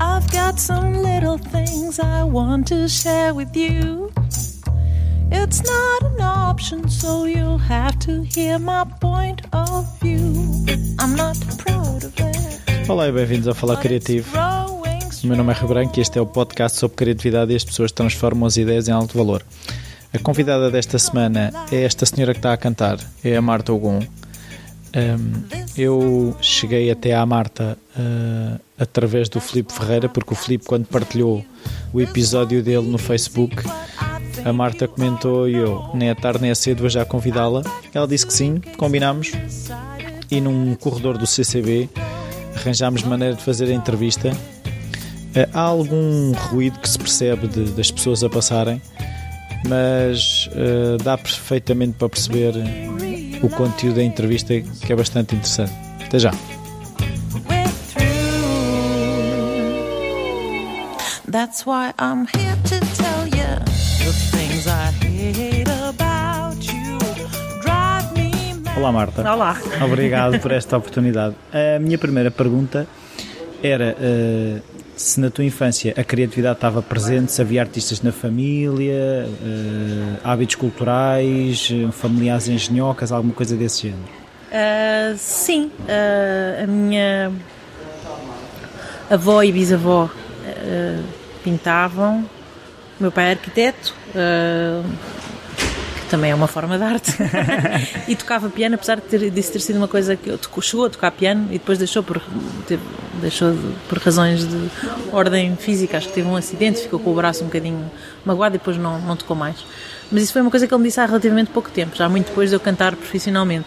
I've got some little things I want to share with you. It's not an option, so you'll have to hear my point of view. I'm not proud of it. Olá e bem-vindos ao Falar Criativo. O meu nome é Rui Branco e este é o podcast sobre criatividade e as pessoas transformam as ideias em alto valor. A convidada desta semana é esta senhora que está a cantar, é a Marta Ogum. Um, eu cheguei até à Marta uh, através do Filipe Ferreira, porque o Filipe, quando partilhou o episódio dele no Facebook, a Marta comentou e eu, nem é tarde nem é cedo, vou já convidá-la. Ela disse que sim, combinámos e num corredor do CCB arranjámos maneira de fazer a entrevista. Eh, Há algum ruído que se percebe de- das pessoas a passarem, mas eh, dá perfeitamente para perceber o conteúdo da entrevista que é bastante interessante. Até já. That's why I'm here to tell you the things I hate about you. Drive me mad. Olá Marta. Olá. Obrigado por esta oportunidade. A minha primeira pergunta era eh, se na tua infância a criatividade estava presente, se havia artistas na família, eh, hábitos culturais, eh, familiares engenhocas, alguma coisa desse género. Ah, sim, ah, a minha avó e bisavó pintavam, o meu pai é arquiteto, também é uma forma de arte, e tocava piano, apesar de ter, disso ter sido uma coisa que chegou a tocar piano e depois deixou por, teve- deixou de- por razões de ordem física, acho que teve um acidente, ficou com o braço um bocadinho magoado e depois não, não tocou mais. Mas isso foi uma coisa que ele me disse há relativamente pouco tempo, já muito depois de eu cantar profissionalmente.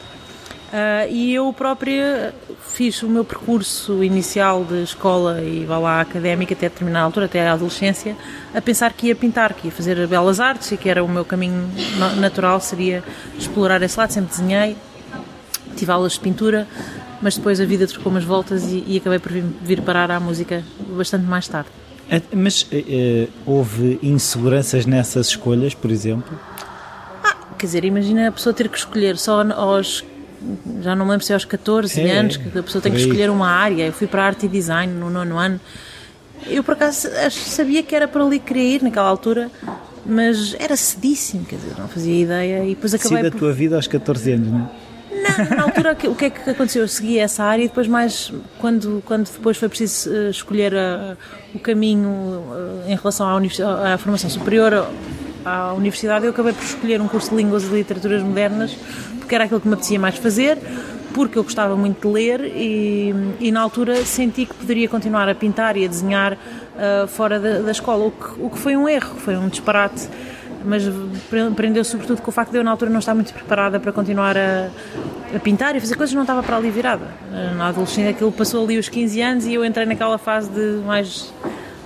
Ah, e eu própria fiz o meu percurso inicial de escola e vá lá académica até determinada altura, até a adolescência, a pensar que ia pintar, que ia fazer belas artes e que era o meu caminho na- natural, seria explorar esse lado. Sempre desenhei, tive aulas de pintura, mas depois a vida trocou umas voltas e, e acabei por vir, vir parar à música bastante mais tarde. Eh, Mas eh, houve inseguranças nessas escolhas, por exemplo? Quer dizer, imagina a pessoa ter que escolher só aos. Já não me lembro se é aos 14 É, anos que a pessoa tem que escolher uma área. Eu fui para arte e design no nono ano. Eu por acaso sabia que era para ali que queria ir naquela altura, mas era cedíssimo, quer dizer, não fazia ideia e depois acabei a por. tua vida aos 14 anos, não é? Não, na altura o que é que aconteceu? Eu segui essa área e depois mais quando, quando depois foi preciso eh, escolher a- o caminho eh, em relação à, à formação superior à universidade, eu acabei por escolher um curso de línguas e literaturas modernas porque era aquilo que me apetecia mais fazer, porque eu gostava muito de ler e, e na altura senti que poderia continuar a pintar e a desenhar eh, fora da, da escola, o que, o que foi um erro, foi um disparate mas pre- prendeu sobretudo com o facto de eu na altura não estar muito preparada para continuar a, a pintar e fazer coisas, não estava para ali virada. Na adolescência aquilo passou ali os 15 anos e eu entrei naquela fase de mais,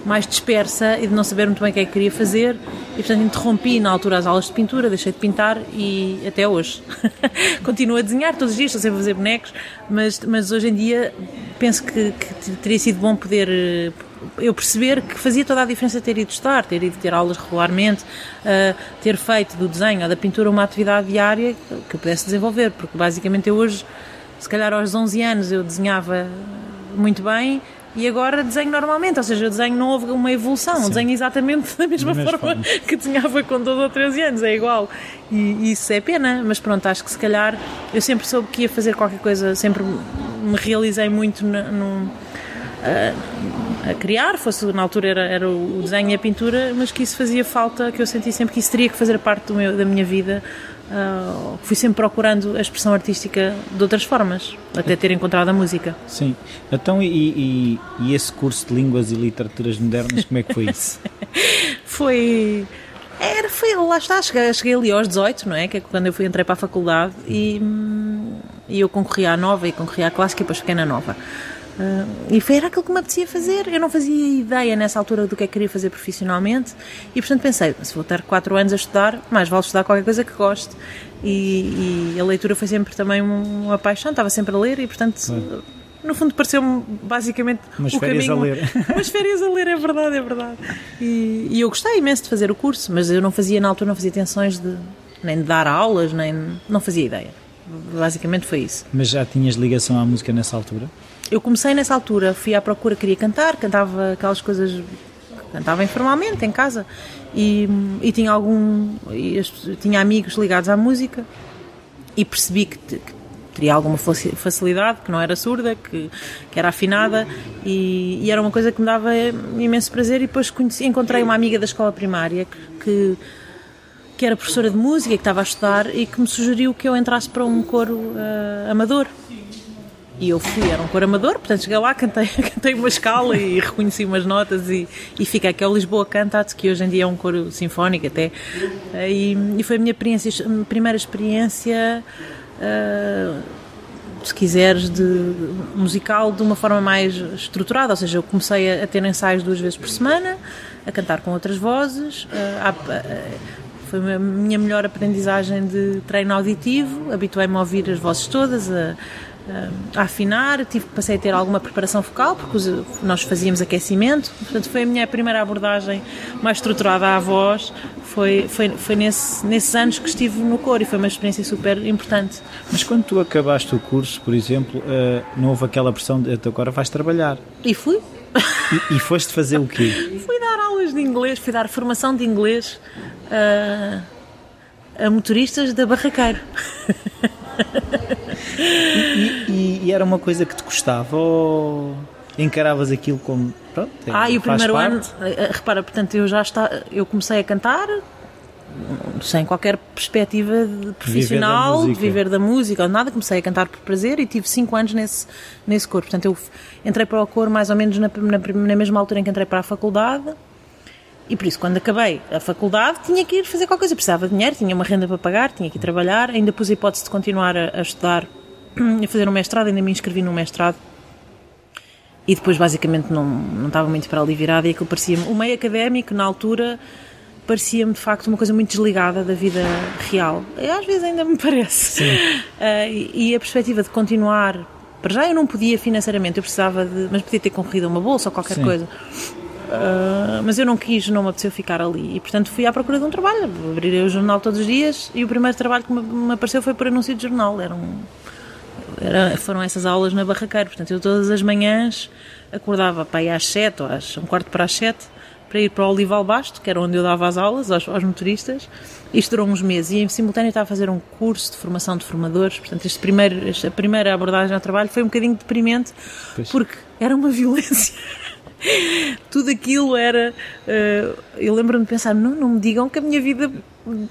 mais dispersa e de não saber muito bem o que é que queria fazer e portanto interrompi na altura as aulas de pintura, deixei de pintar e até hoje. Continuo a desenhar todos os dias, estou sempre a fazer bonecos, mas, mas hoje em dia penso que, que teria sido bom poder eh, eu perceber que fazia toda a diferença ter ido estudar, ter ido ter aulas regularmente, uh, ter feito do desenho ou da pintura uma atividade diária que eu pudesse desenvolver, porque basicamente eu hoje, se calhar aos 11 anos eu desenhava muito bem e agora desenho normalmente, ou seja, eu desenho não houve uma evolução, eu desenho exatamente da mesma, Da mesma forma, forma. que desenhava com 12 ou 13 anos, é igual. E, e isso é pena, mas pronto, acho que se calhar eu sempre soube que ia fazer qualquer coisa, sempre me realizei muito na- num a criar, fosse na altura era, era o desenho e a pintura, mas que isso fazia falta, que eu senti sempre que isso teria que fazer parte meu, da minha vida. Ah, fui sempre procurando a expressão artística de outras formas, até ter encontrado a música. Sim. Então, e, e- e esse curso de línguas e literaturas modernas, como é que foi isso? Foi. Era, foi, lá está, cheguei, cheguei ali aos 18, não é? Que é quando eu fui, entrei para a faculdade e, e eu concorria à nova e concorria à clássica e depois fiquei na nova. Ah, e foi, era aquilo que me apetecia fazer. Eu não fazia ideia nessa altura do que é que queria fazer profissionalmente e, portanto, pensei: se vou ter 4 anos a estudar, mais vale estudar qualquer coisa que goste. E, e a leitura foi sempre também um- uma paixão, estava sempre a ler e, portanto. No fundo, pareceu-me basicamente Umas o férias a caminho. ler. Umas férias a ler, é verdade, é verdade. E, e eu gostei imenso de fazer o curso, mas eu não fazia, na altura, não fazia intenções de nem de dar aulas, nem. não fazia ideia. Basicamente foi isso. Mas já tinhas ligação à música nessa altura? Eu comecei nessa altura, fui à procura, queria cantar, cantava aquelas coisas, cantava informalmente em casa. E, e tinha algum, e tinha amigos ligados à música e percebi que, que teria alguma facilidade, que não era surda, que, que era afinada. E, e, era uma coisa que me dava imenso prazer. E depois conheci, encontrei uma amiga da escola primária que, que, era professora de música, que estava a estudar e que me sugeriu que eu entrasse para um coro uh, amador. E eu fui, era um coro amador, portanto cheguei lá, cantei, cantei uma escala e reconheci umas notas e, e fiquei, que é o Lisboa Cantat, que hoje em dia é um coro sinfónico até. E, e foi a minha experiência, a primeira experiência uh, se quiseres, de musical de uma forma mais estruturada. Ou seja, eu comecei a, ter ensaios duas vezes por semana, a cantar com outras vozes. Uh, foi a minha melhor aprendizagem de treino auditivo. Habituei-me a ouvir as vozes todas, a, a afinar, tive, passei a ter alguma preparação focal, porque nós fazíamos aquecimento, portanto foi a minha primeira abordagem mais estruturada à voz, foi, foi, foi nesse, nesses anos que estive no coro e foi uma experiência super importante. Mas quando tu acabaste o curso, por exemplo, uh, não houve aquela pressão de agora vais trabalhar? E fui. E, e foste fazer o quê? fui dar aulas de inglês, fui dar formação de inglês uh, a motoristas da Barraqueiro. e, e, e, era uma coisa que te gostava ou encaravas aquilo como pronto, é, ah, e o primeiro parte? ano eh, eh, repara, portanto eu já está, eu comecei a cantar sem qualquer perspectiva de profissional, viver de viver da música ou nada, comecei a cantar por prazer e tive 5 anos nesse, nesse coro. Portanto, eu entrei para o coro mais ou menos na, na, na mesma altura em que entrei para a faculdade e por isso, quando acabei a faculdade, tinha que ir fazer qualquer coisa. Precisava de dinheiro, tinha uma renda para pagar, tinha que ir trabalhar. Ainda pus a hipótese de continuar a, a estudar e fazer um mestrado. Ainda me inscrevi num mestrado. E depois, basicamente, não, não estava muito para ali virada. E aquilo parecia-me. O meio académico, na altura, parecia-me de facto uma coisa muito desligada da vida real. Às vezes ainda me parece. Uh, e, e a perspectiva de continuar. Para já eu não podia financeiramente, eu precisava de. Mas podia ter concorrido a uma bolsa ou qualquer Sim. coisa Uh, mas eu não quis, não me apeteceu ficar ali e portanto fui à procura de um trabalho. Abrirei o jornal todos os dias e o primeiro trabalho que me, me apareceu foi por anúncio de jornal. Era um, era, foram essas aulas na Barraqueiro. Portanto, eu todas as manhãs acordava para ir às sete ou às um quarto para as sete para ir para o Olival Basto, que era onde eu dava as aulas aos, aos motoristas. Isto durou uns meses e em simultâneo estava a fazer um curso de formação de formadores. Portanto, este primeiro, esta primeira abordagem ao trabalho foi um bocadinho deprimente pois. porque era uma violência. tudo aquilo era. Uh, eu lembro-me de pensar: não, não me digam que a minha vida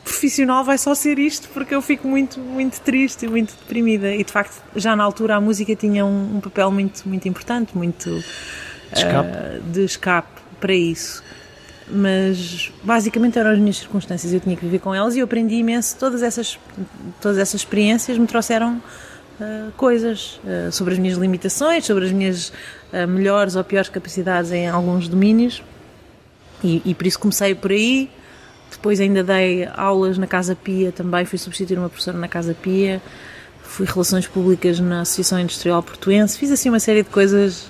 profissional vai só ser isto, porque eu fico muito, muito triste e muito deprimida. E de facto, já na altura a música tinha um, um papel muito, muito importante, muito. Uh, escape. de escape para isso. Mas basicamente eram as minhas circunstâncias, eu tinha que viver com elas e eu aprendi imenso. Todas essas, todas essas experiências me trouxeram uh, coisas uh, sobre as minhas limitações, sobre as minhas uh, melhores ou piores capacidades em alguns domínios. E, e, por isso comecei por aí. Depois ainda dei aulas na Casa Pia também, fui substituir uma professora na Casa Pia. Fui Relações Públicas na Associação Industrial Portuense. Fiz assim uma série de coisas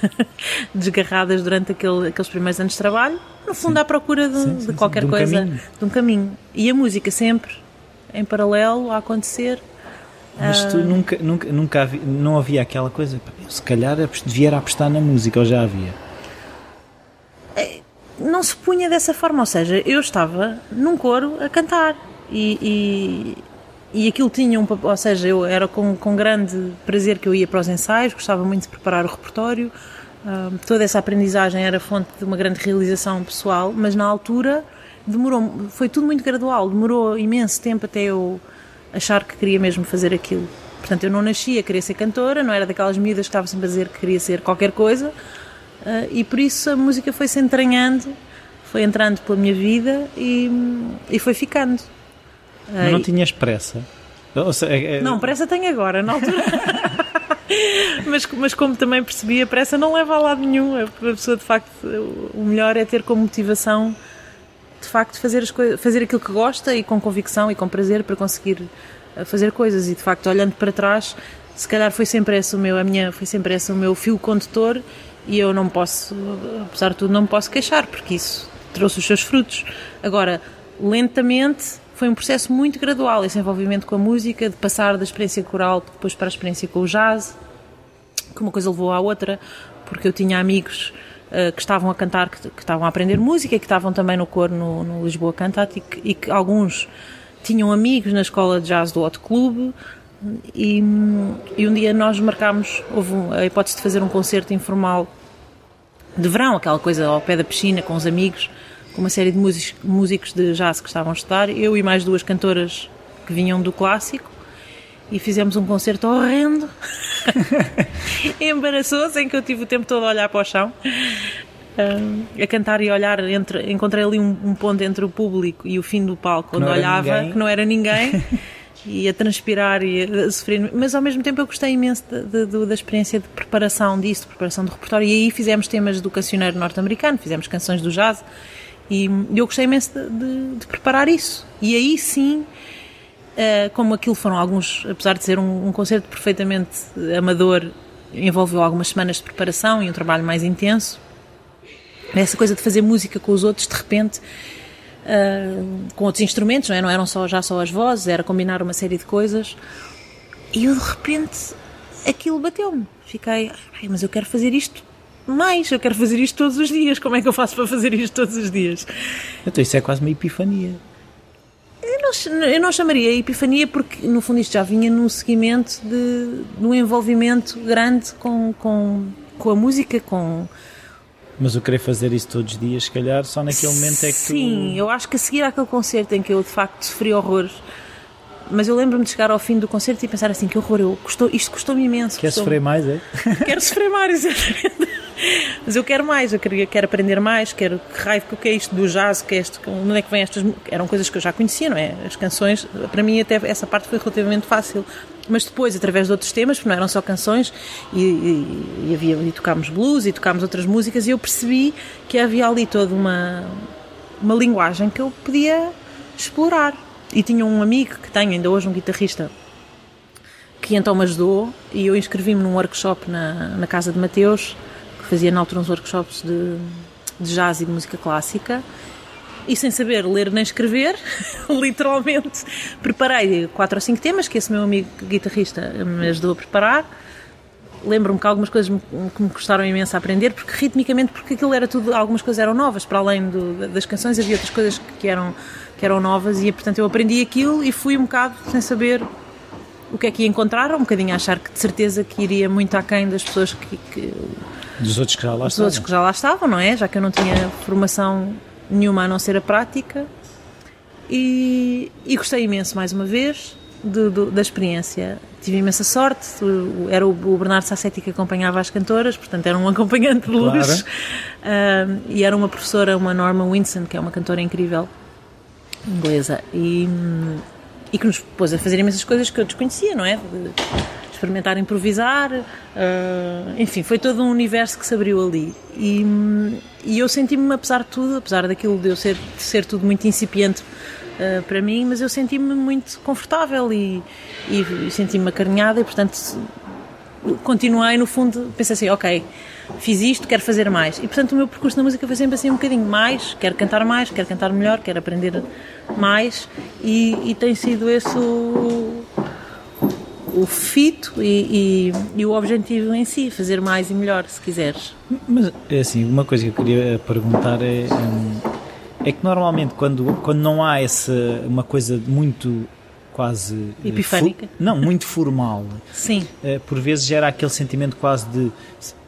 desgarradas durante aquele, aqueles primeiros anos de trabalho. No fundo, sim. à procura de, sim, sim, de qualquer de um coisa, caminho. de um caminho. E a música sempre em paralelo a acontecer mas tu ah. nunca, nunca, nunca havia, não havia aquela coisa, se calhar devia apostar na música, ou já havia? Não se punha dessa forma, ou seja, eu estava num coro a cantar e, e, e aquilo tinha um ou seja, eu era com, com grande prazer que eu ia para os ensaios, gostava muito de preparar o repertório, toda essa aprendizagem era fonte de uma grande realização pessoal, mas na altura demorou, foi tudo muito gradual, demorou imenso tempo até eu achar que queria mesmo fazer aquilo. Portanto, eu não nasci a querer ser cantora, não era daquelas miúdas que estava sempre a dizer que queria ser qualquer coisa, uh, e por isso a música foi se entranhando, foi entrando pela minha vida e, e foi ficando. Mas não tinhas pressa? Seja, é, é... Não, pressa tenho agora, na altura. mas, mas como também percebi, a pressa não leva a lado nenhum. A pessoa, de facto, o melhor é ter como motivação de facto fazer, as coisas, fazer aquilo que gosta e com convicção e com prazer para conseguir eh, fazer coisas e de facto olhando para trás se calhar foi sempre esse o meu a minha foi sempre esse o meu fio condutor e eu não posso apesar de tudo não posso queixar porque isso trouxe os seus frutos. Agora lentamente foi um processo muito gradual esse envolvimento com a música de passar da experiência coral depois para a experiência com o jazz que uma coisa levou à outra, porque eu tinha amigos uh, que estavam a cantar, que, que, estavam a aprender música que estavam também no coro no, no Lisboa Cantat e que, e que, alguns tinham amigos na escola de jazz do Hot Club e, e um dia nós marcámos, houve a hipótese de fazer um concerto informal de verão, aquela coisa ao pé da piscina com os amigos, com uma série de músicos, músicos de jazz que estavam a estudar, eu e mais duas cantoras que vinham do clássico e fizemos um concerto horrendo, embaraçoso, em que eu tive o tempo todo a olhar para o chão, a cantar e a olhar, entre, encontrei ali um, um, ponto entre o público e o fim do palco, onde olhava, ninguém. que não era ninguém, e a transpirar e a sofrer, mas ao mesmo tempo eu gostei imenso de, de, da experiência de preparação disso, de preparação do repertório, e aí fizemos temas do cancioneiro norte-americano, fizemos canções do jazz, e eu gostei imenso de, de preparar isso, e aí sim Uh, como aquilo foram alguns, apesar de ser um, um, concerto perfeitamente amador, envolveu algumas semanas de preparação e um trabalho mais intenso. Essa coisa de fazer música com os outros, de repente, uh, com outros instrumentos, não, é? não eram só, já só as vozes, era combinar uma série de coisas. E eu, de repente, aquilo bateu-me. Fiquei, mas eu quero fazer isto mais, eu quero fazer isto todos os dias. Como é que eu faço para fazer isto todos os dias? Então, isso é quase uma epifania. Eu não, eu não chamaria epifania porque, no fundo, isto já vinha num seguimento de, de um envolvimento grande com, com, com a música, com... Mas eu querer fazer isso todos os dias, se calhar, só naquele momento é que Sim, tu... eu acho que a seguir àquele concerto em que eu, de facto, sofri horrores, mas eu lembro-me de chegar ao fim do concerto e pensar assim, que horror, eu, custou, isto custou-me imenso. Quer custou sofrer mais, é? Quero sofrer mais, exatamente. Mas eu quero mais, eu quero, quero aprender mais, quero que raio que é isto do jazz, que é isto, onde é que vem estas. Eram coisas que eu já conhecia, não é? As canções, para mim até essa parte foi relativamente fácil. Mas depois, através de outros temas, porque não eram só canções, e, e, e havia, e tocámos blues e tocámos outras músicas, e eu percebi que havia ali toda uma, uma linguagem que eu podia explorar. E tinha um amigo que tenho ainda hoje, um guitarrista, que então me ajudou, e eu inscrevi-me num workshop na, na casa de Mateus fazia na altura uns workshops de, de jazz e de música clássica e sem saber ler nem escrever, literalmente, preparei quatro ou cinco temas que esse meu amigo guitarrista me ajudou a preparar. Lembro-me que algumas coisas me, que me custaram imenso a aprender, porque ritmicamente, porque aquilo era tudo, algumas coisas eram novas, para além do, das canções havia outras coisas que eram, que eram novas e, portanto, eu aprendi aquilo e fui um bocado sem saber o que é que ia encontrar, um bocadinho a achar que de certeza que iria muito aquém das pessoas que, que dos outros que já lá dos estavam. outros que já lá estavam, não é? Já que eu não tinha formação nenhuma a não ser a prática. E, e gostei imenso, mais uma vez, de, de, da experiência. Tive imensa sorte, era o, o Bernardo Sassetti que acompanhava as cantoras, portanto era um acompanhante de luz. Claro. Uh, e era uma professora, uma Norma Winson, que é uma cantora incrível, inglesa, e, e que nos pôs a fazer imensas coisas que eu desconhecia, não é? Experimentar improvisar, uh, enfim, foi todo um universo que se abriu ali. E, e eu senti-me, apesar de tudo, apesar daquilo de eu ser, de ser tudo muito incipiente uh, para mim, mas eu senti-me muito confortável e, e, e senti-me acarinhada e, portanto, continuei, no fundo, pensei assim, ok, fiz isto, quero fazer mais. E, portanto, o meu percurso na música foi sempre assim um bocadinho mais, quero cantar mais, quero cantar melhor, quero aprender mais e, e tem sido esse o o fito e, e, e, o objetivo em si, fazer mais e melhor, se quiseres. Mas, é assim, uma coisa que eu queria perguntar é, hum, é que normalmente quando, quando não há essa, uma coisa muito quase... Eh, Epifânica? não, muito formal. Sim. Eh, por vezes gera aquele sentimento quase de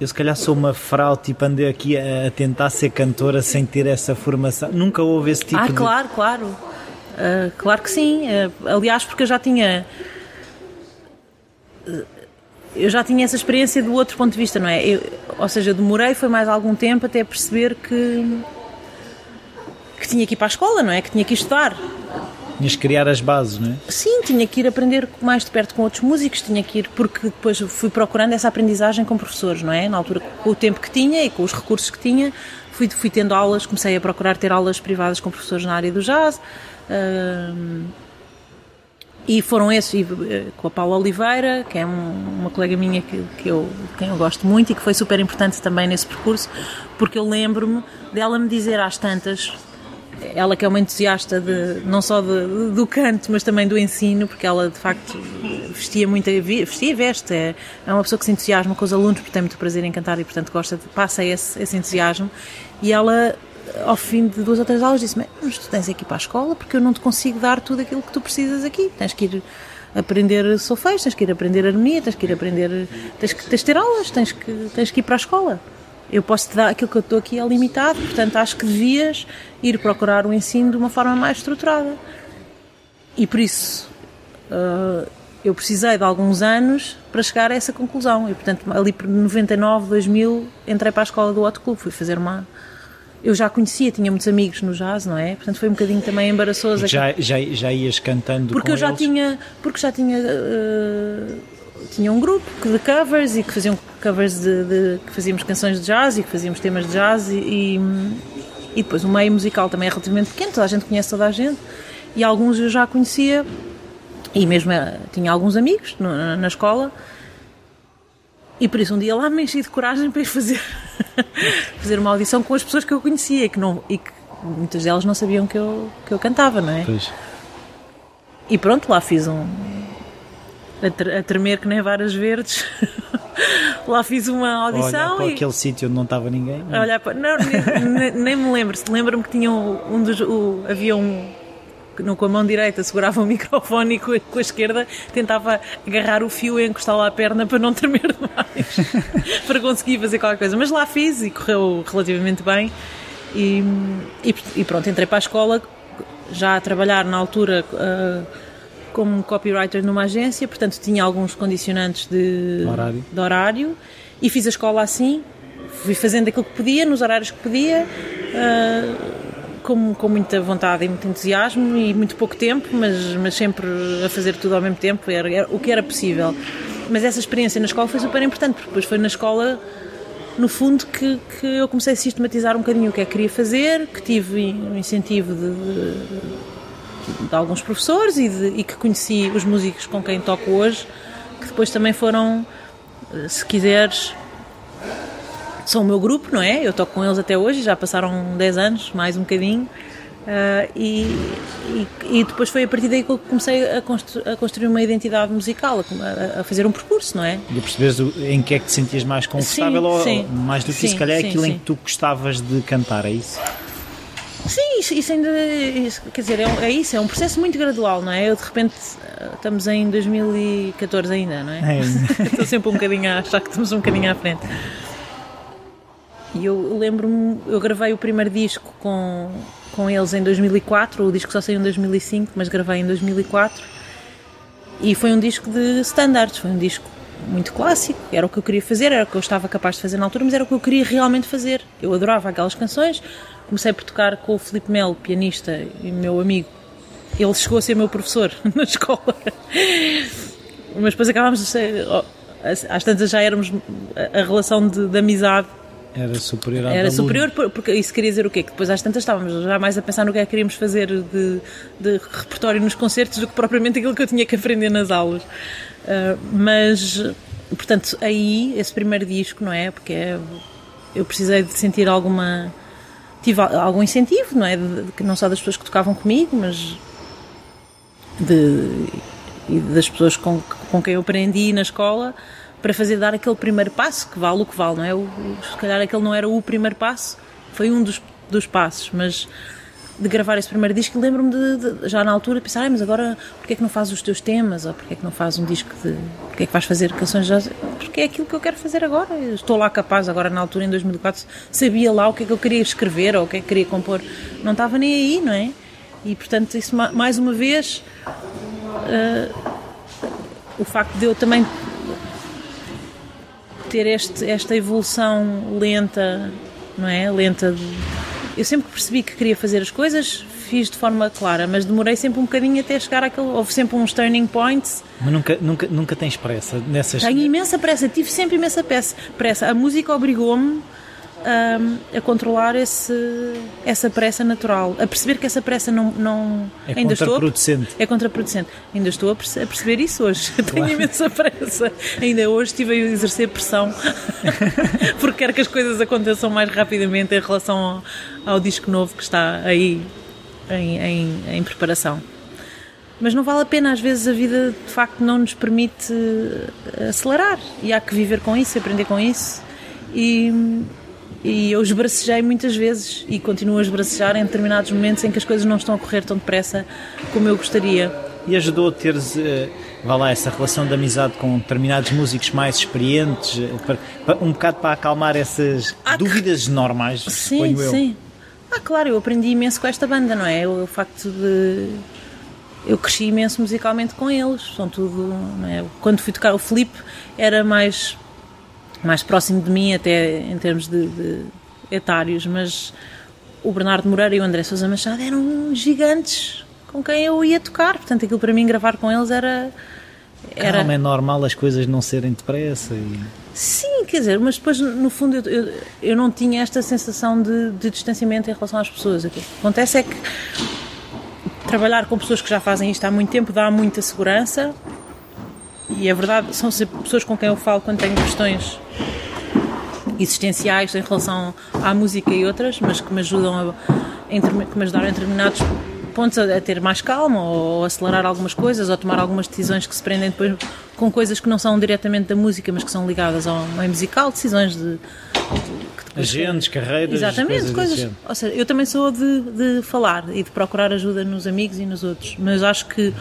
eu se calhar sou uma fraude, tipo andei aqui a, a tentar ser cantora sem ter essa formação. Nunca houve esse tipo ah, de... Ah, claro, claro. Uh, claro que sim. Uh, aliás, porque eu já tinha eu já tinha essa experiência do outro ponto de vista, não é? Eu, ou seja, demorei, foi mais algum tempo até perceber que, que tinha que ir para a escola, não é? Que tinha que ir estudar. Tinhas que criar as bases, não é? Sim, tinha que ir aprender mais de perto com outros músicos, tinha que ir, porque depois fui procurando essa aprendizagem com professores, não é? Na altura, com o tempo que tinha e com os recursos que tinha, fui, fui tendo aulas, comecei a procurar ter aulas privadas com professores na área do jazz. Uh, e foram esses, eh, com a Paula Oliveira, que é um, uma colega minha que, que eu, quem eu gosto muito e que foi super importante também nesse percurso, porque eu lembro-me dela me dizer às tantas, ela que é uma entusiasta de, não só de, do canto, mas também do ensino, porque ela de facto vestia muito, vestia e veste, é, é uma pessoa que se entusiasma com os alunos, porque tem muito prazer em cantar e portanto gosta de, passa esse, esse entusiasmo. E ela, ao fim de duas ou três aulas, disse-me: Mas tu tens aqui para a escola porque eu não te consigo dar tudo aquilo que tu precisas aqui, tens que ir aprender solfejo, tens que ir aprender harmonia, tens que ir aprender, tens que, tens ter aulas, tens que, tens que ir para a escola. Eu posso te dar aquilo que eu estou aqui é limitado, portanto acho que devias ir procurar o ensino de uma forma mais estruturada. E por isso uh, eu precisei de alguns anos para chegar a essa conclusão. E portanto, ali por 99, 2000, entrei para a escola do Hot Club, fui fazer uma. Eu já conhecia, tinha muitos amigos no jazz, não é? Portanto, foi um bocadinho também embaraçoso. Já, já, já ias cantando porque eu já eles? tinha Porque já tinha. Uh, tinha um grupo de covers e que faziam covers de, de, que fazíamos canções de jazz e que fazíamos temas de jazz e, e, depois o meio musical também é relativamente pequeno, toda a gente conhece toda a gente e alguns eu já conhecia e mesmo eh, tinha alguns amigos na, escola e por isso um dia lá me enchi de coragem para ir fazer fazer uma audição com as pessoas que eu conhecia e que, não, e que muitas delas não sabiam que eu, que eu cantava, não é? Pois. E pronto, lá fiz um, a, tremer que nem varas verdes. Lá fiz uma audição. Olhar para e... aquele sítio onde não estava ninguém. Não. Olhar para... não, nem, nem, me lembro. Lembro-me que tinha um, um dos. O, havia um. No, com a mão direita segurava o microfone e com a, com a, esquerda tentava agarrar o fio e encostar lá a perna para não tremer demais, para conseguir fazer qualquer coisa. Mas lá fiz e correu relativamente bem. E, e, e pronto, entrei para a escola já a trabalhar na altura. Uh, como copywriter numa agência, portanto tinha alguns condicionantes de horário, de horário e fiz a escola assim, fui fazendo aquilo que podia, nos horários que podia, uh, com, com muita vontade e muito entusiasmo e muito pouco tempo, mas, mas sempre a fazer tudo ao mesmo tempo, era, era o que era possível. Mas essa experiência na escola foi super importante, porque depois foi na escola no fundo que, que eu comecei a sistematizar um bocadinho o que é que queria fazer, que tive um incentivo de, de de alguns professores e, de, e, que conheci os músicos com quem toco hoje, que depois também foram, se quiseres, são o meu grupo, não é? Eu toco com eles até hoje, já passaram 10 anos, mais um bocadinho. Uh, e, e, e, depois foi a partir daí que eu comecei a, constru a construir uma identidade musical, a, a, fazer um percurso, não é? E a perceberes em que é que te sentias mais confortável sim, ou sim, mais do que sim, isso, se calhar é sim, aquilo em que tu gostavas de cantar, é isso? Sim, isso, isso ainda. Isso, quer dizer, é, é, isso, é um processo muito gradual, não é? Eu de repente. Estamos em 2014 ainda, não é? é. Estou sempre um bocadinho a achar que estamos um bocadinho à frente. E eu lembro-me, eu gravei o primeiro disco com, com eles em 2004, o disco só saiu em 2005, mas gravei em 2004. E foi um disco de standards, foi um disco muito clássico, era o que eu queria fazer, era o que eu estava capaz de fazer na altura, mas era o que eu queria realmente fazer. Eu adorava aquelas canções, comecei por tocar com o Felipe Melo, pianista e meu amigo. Ele chegou a ser meu professor na escola. Mas depois acabámos de ser. Às tantas já éramos. A relação de, de amizade era superior Era superior, porque isso queria dizer o quê? Que depois às tantas estávamos já mais a pensar no que é que queríamos fazer de, de repertório nos concertos do que propriamente aquilo que eu tinha que aprender nas aulas. Uh, mas, portanto, aí, esse primeiro disco, não é? Porque é, eu precisei de sentir alguma tive algum incentivo, não é? De, de, não só das pessoas que tocavam comigo, mas de, das pessoas com, com quem eu aprendi na escola para fazer dar aquele primeiro passo, que vale o que vale, não é? O, se calhar aquele não era o primeiro passo, foi um dos, dos passos, mas de gravar esse primeiro disco, lembro-me de, de, já na altura de pensar, ah, mas agora porquê é que não fazes os teus temas, ou porquê é que não fazes um disco de, porquê é que vais fazer canções já, porque é aquilo que eu quero fazer agora, eu estou lá capaz, agora na altura em 2004, sabia lá o que é que eu queria escrever, ou o que é que queria compor, não estava nem aí, não é? E portanto, isso mais uma vez, uh, o facto de eu também ter este, esta evolução lenta, não é? Lenta de, eu sempre que percebi que queria fazer as coisas, fiz de forma clara, mas demorei sempre um bocadinho até chegar àquele. Houve sempre uns turning points. Mas nunca, nunca, nunca tens pressa nessas. Tenho imensa pressa, tive sempre imensa pressa. A música obrigou-me a, a controlar esse, essa pressa natural, a perceber que essa pressa não. não é ainda contraproducente. Estou, é contraproducente. Ainda estou a, perce, a perceber isso hoje. Claro. Tenho imensa pressa. Ainda hoje estive a exercer pressão porque quero que as coisas aconteçam mais rapidamente em relação ao, ao disco novo que está aí em, em, em preparação. Mas não vale a pena, às vezes a vida de facto não nos permite acelerar e há que viver com isso, aprender com isso. E, e eu esbracejei muitas vezes e continuo a esbracejar em determinados momentos em que as coisas não estão a correr tão depressa como eu gostaria. E ajudou a teres, uh, vá lá, essa relação de amizade com determinados músicos mais experientes, uh, para, para, um bocado para acalmar essas ah, dúvidas normais, sim, suponho eu. Sim, Ah, claro, eu aprendi imenso com esta banda, não é? O, o facto de eu cresci imenso musicalmente com eles. São tudo. É? Quando fui tocar o Felipe era mais, mais próximo de mim, até em termos de, de etários, mas o Bernardo Moreira e o André Sousa Machado eram gigantes com quem eu ia tocar. Portanto, aquilo para mim, gravar com eles era. era... Calma, é normal as coisas não serem depressa. E... Sim, quer dizer, mas depois, no fundo, eu, eu, eu não tinha esta sensação de, de distanciamento em relação às pessoas. O que acontece é que trabalhar com pessoas que já fazem isto há muito tempo dá muita segurança e é verdade, são pessoas com quem eu falo quando tenho questões existenciais em relação à música e outras, mas que me ajudam a, que me ajudaram em determinados pontos a, a, ter mais calma ou acelerar algumas coisas ou tomar algumas decisões que se prendem depois com coisas que não são diretamente da música, mas que são ligadas ao meio musical, decisões de, de agentes, carreiras, exatamente, coisas. coisas ou seja, eu também sou de, de falar e de procurar ajuda nos amigos e nos outros, mas acho que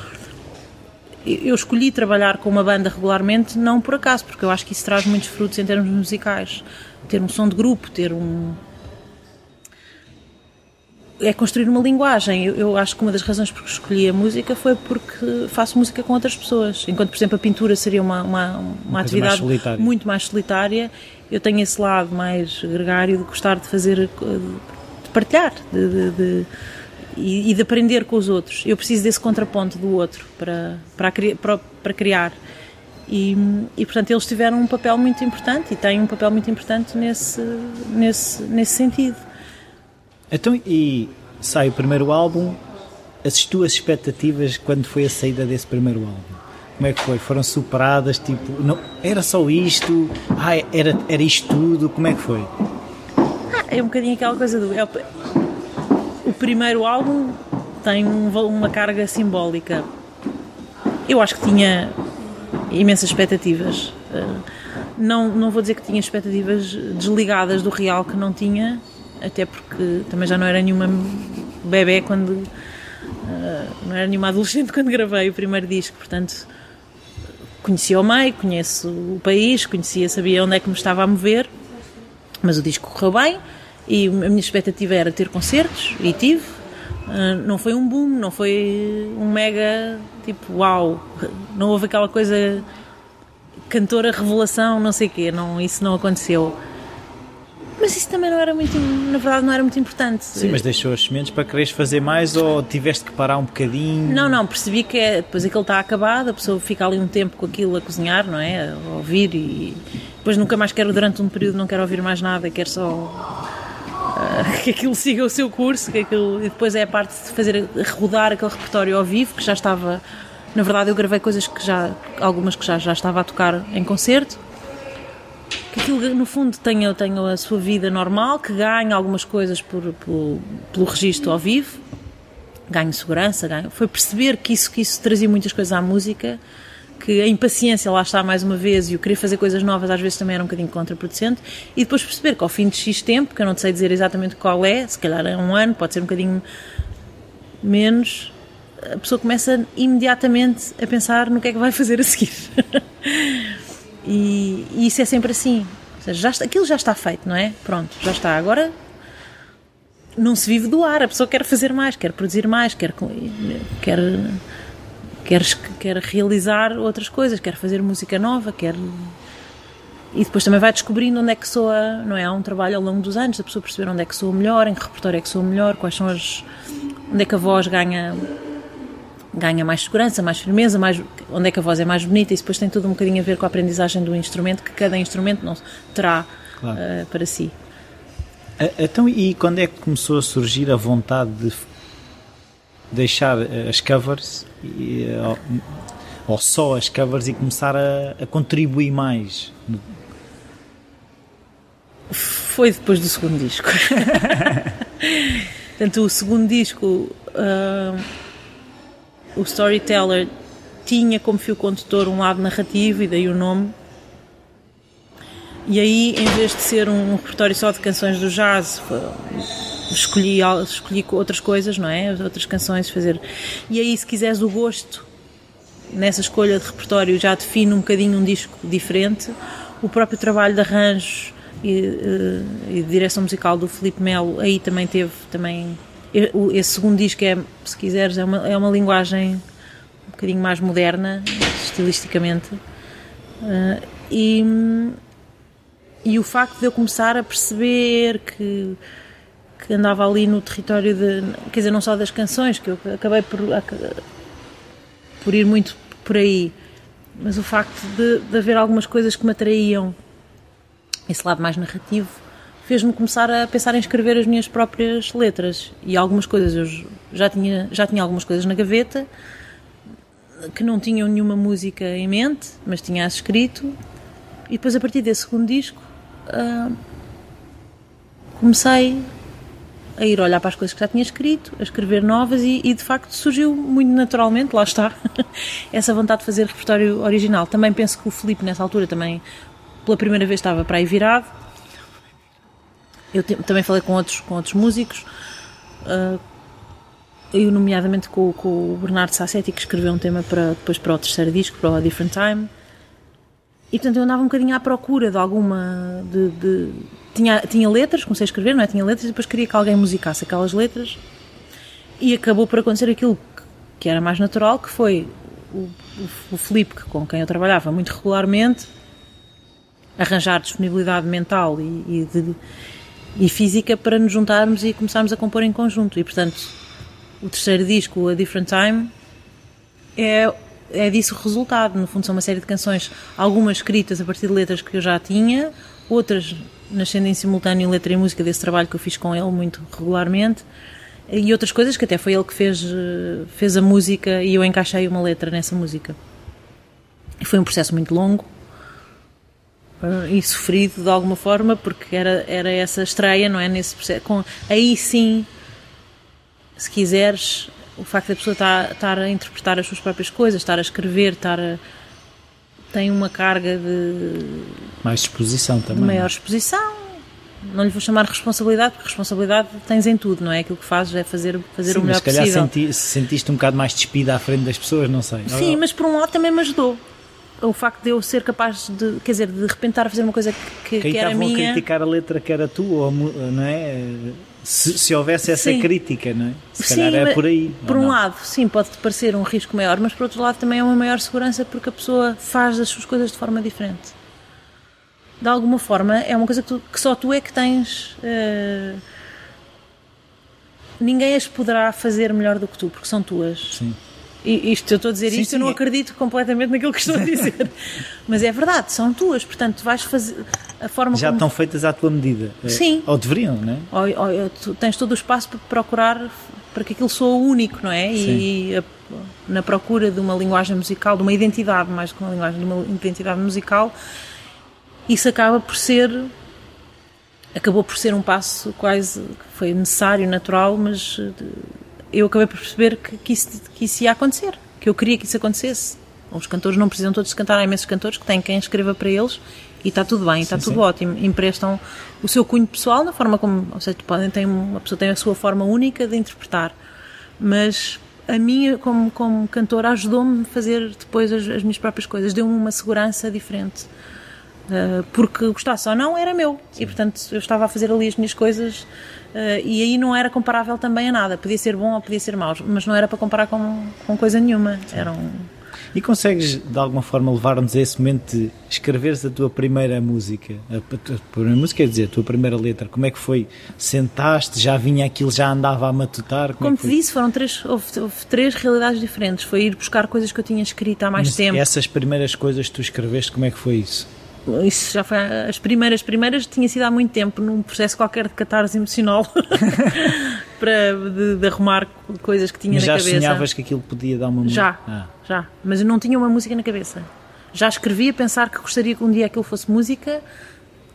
eu escolhi trabalhar com uma banda regularmente não por acaso, porque eu acho que isso traz muitos frutos em termos musicais. Ter um som de grupo, ter um, é construir uma linguagem. Eu, eu, acho que uma das razões por que escolhi a música foi porque faço música com outras pessoas. Enquanto, por exemplo, a pintura seria uma, uma, uma, uma atividade mais muito mais solitária, eu tenho esse lado mais gregário de gostar de fazer, de partilhar, de, de, de e, de aprender com os outros. Eu preciso desse contraponto do outro para, para, para, para criar. E, e, portanto eles tiveram um papel muito importante e têm um papel muito importante nesse, nesse, nesse sentido. Então, e sai o primeiro álbum, as tuas expectativas quando foi a saída desse primeiro álbum? Como é que foi? Foram superadas? Tipo, não, era só isto? Ah, era, era isto tudo? Como é que foi? Ah, é um bocadinho aquela coisa do. É o, o, primeiro álbum tem um, uma carga simbólica. Eu acho que tinha imensas expectativas. Ah, não, não vou dizer que tinha expectativas desligadas do real que não tinha, até porque também já não era nenhuma bebê quando. Uh, não era nenhuma adolescente quando gravei o primeiro disco, portanto conhecia o meio, conheço o país, conhecia, sabia onde é que me estava a mover, mas o disco correu bem e a minha expectativa era ter concertos e tive. Uh, não foi um boom, não foi um mega tipo uau, não houve aquela coisa cantora revelação, não sei o quê, não, isso não aconteceu. Mas isso também não era muito, na verdade, não era muito importante. Sim, mas deixou as sementes para quereres fazer mais ou tiveste que parar um bocadinho? Não, não, percebi que é, depois aquilo está acabado, a pessoa fica ali um tempo com aquilo a cozinhar, não é? A ouvir e depois nunca mais quero, durante um período, não quero ouvir mais nada, quero só que aquilo siga o seu curso, que aquilo, e depois é a parte de fazer rodar aquele repertório ao vivo, que já estava. Na verdade, eu gravei coisas que já, algumas que já, já estava a tocar em concerto que aquilo no fundo tenha, tenha a sua vida normal, que ganhe algumas coisas por, por, pelo registro ao vivo, ganhe segurança, ganhe, foi perceber que isso, que isso trazia muitas coisas à música, que a impaciência lá está mais uma vez e o querer fazer coisas novas às vezes também era um bocadinho contraproducente e depois perceber que ao fim de X tempo, que eu não sei dizer exatamente qual é, se calhar é um ano, pode ser um bocadinho menos, a pessoa começa imediatamente a pensar no que é que vai fazer a seguir. E, e isso é sempre assim. Ou seja, já está, aquilo já está feito, não é? Pronto, já está. Agora não se vive do ar, a pessoa quer fazer mais, quer produzir mais, quer, quer, quer, quer realizar outras coisas, quer fazer música nova, quer. E depois também vai descobrindo onde é que soa, não é? Há um trabalho ao longo dos anos, a pessoa perceber onde é que soa melhor, em que repertório é que soa melhor, quais são as. onde é que a voz ganha ganha mais segurança, mais firmeza, mais, onde é que a voz é mais bonita, e depois tem tudo um bocadinho a ver com a aprendizagem do instrumento, que cada instrumento não terá claro. uh, para si. Então, e quando é que começou a surgir a vontade de deixar eh, as covers, e, ou, ou, só as covers, e começar a, a contribuir mais? Foi depois do segundo disco. Portanto, o segundo disco, uh, o Storyteller, tinha como fio condutor um lado narrativo e daí o nome. E aí, em vez de ser um repertório só de canções do jazz, escolhi, escolhi outras coisas, não é? Outras canções, fazer. E aí, se quiseres o gosto nessa escolha de repertório, já define um bocadinho um disco diferente. O próprio trabalho de arranjos e, eh, e direção musical do Felipe Melo, aí também teve também esse segundo disco é, se quiseres, é uma, é uma linguagem um bocadinho mais moderna, estilisticamente. Uh, e, e o facto de eu começar a perceber que, que andava ali no território de. quer dizer, não só das canções, que eu acabei por, por ir muito por aí, mas o facto de, de haver algumas coisas que me atraíam, esse lado mais narrativo, fez-me começar a pensar em escrever as minhas próprias letras. E algumas coisas, eu já tinha, já tinha algumas coisas na gaveta que não tinham nenhuma música em mente, mas tinha-as escrito. E depois, a partir desse segundo disco, uh, comecei a ir olhar para as coisas que já tinha escrito, a escrever novas e, e de facto surgiu muito naturalmente, lá está, essa vontade de fazer repertório original. Também penso que o Felipe nessa altura também pela primeira vez estava para aí virado. Eu te, também falei com outros, com outros músicos, uh, eu nomeadamente com, com, o Bernardo Sassetti que escreveu um tema para, depois para o terceiro disco, para o A Different Time. E portanto eu andava um bocadinho à procura de alguma. De, de, tinha, tinha letras, comecei a escrever, não é? Tinha letras e depois queria que alguém musicasse aquelas letras. E acabou por acontecer aquilo que, era mais natural, que foi o, o, o Felipe, com quem eu trabalhava muito regularmente, arranjar disponibilidade mental e, e, de, e, física para nos juntarmos e começarmos a compor em conjunto. E, portanto, o terceiro disco, A Different Time, é, é disso o resultado. No fundo, são uma série de canções, algumas escritas a partir de letras que eu já tinha, outras nascendo em simultâneo letra e música desse trabalho que eu fiz com ele muito regularmente. E outras coisas que até foi ele que fez, fez a música e eu encaixei uma letra nessa música. E foi um processo muito longo, e sofrido de alguma forma, porque era, era essa estreia, não é? Nesse processo. Com, aí sim, se quiseres, o facto da pessoa estar, estar a interpretar as suas próprias coisas, estar a escrever, estar a, tem uma carga de. Mais exposição também. De maior exposição. Não lhe vou chamar responsabilidade, porque responsabilidade tens em tudo, não é? Aquilo que fazes é fazer, fazer Sim, o melhor mas se calhar possível. Senti, sentiste um bocado mais despida à frente das pessoas, não sei. Sim, mas por um lado também me ajudou o facto de eu ser capaz de, quer dizer, de repente estar a fazer uma coisa que, que, que era minha. a criticar a letra que era tu, ou, não é? Se, se houvesse essa sim. crítica, não é? Se sim, calhar é por aí. Por um não? lado, sim, pode parecer um risco maior, mas por outro lado também é uma maior segurança porque a pessoa faz as suas coisas de forma diferente. De alguma forma, é uma coisa que, tu, que só tu é que tens. Uh, ninguém as poderá fazer melhor do que tu, porque são tuas. Sim. E isto, eu estou a dizer sim, isto, sim. eu não acredito completamente naquilo que estou a dizer. Mas é verdade, são tuas, portanto, vais fazer a forma Já como... estão feitas à tua medida. Sim. Ou deveriam, não é? Ou, ou, tu tens todo o espaço para procurar para que aquilo soa único, não é? E a, na procura de uma linguagem musical, de uma identidade, mais do que uma linguagem, de uma identidade musical, isso acaba por ser acabou por ser um passo quase foi necessário, natural, mas eu acabei por perceber que, que, isso, que isso ia acontecer, que eu queria que isso acontecesse. Os cantores não precisam todos cantar, há imensos cantores que têm quem escreva para eles e está tudo bem, está tudo sim. ótimo. Emprestam o seu cunho pessoal na forma como, ou seja, podem, tem, uma pessoa tem a sua forma única de interpretar, mas a minha, como, como cantora, ajudou-me a fazer depois as, as minhas próprias coisas, deu-me uma segurança diferente. Uh, porque gostasse ou não, era meu. Sim. E portanto eu estava a fazer ali as minhas coisas uh, e aí não era comparável também a nada. Podia ser bom ou podia ser mau, mas não era para comparar com, com coisa nenhuma. Era um... E consegues de alguma forma levar-nos a esse momento de escreveres a tua primeira música? A, tua primeira música quer dizer, a tua primeira letra. Como é que foi? Sentaste, já vinha aquilo, já andava a matutar? Como, Como é te disse, foram três, houve, houve, três realidades diferentes. Foi ir buscar coisas que eu tinha escrito há mais mas tempo. Essas primeiras coisas que tu escreveste, como é que foi isso? Isso já foi as primeiras primeiras tinha sido há muito tempo num processo qualquer de catarse emocional para de, de, arrumar coisas que tinha mas na já cabeça sonhavas que aquilo podia dar uma já ah. já mas eu não tinha uma música na cabeça já escrevi a pensar que gostaria que um dia aquilo fosse música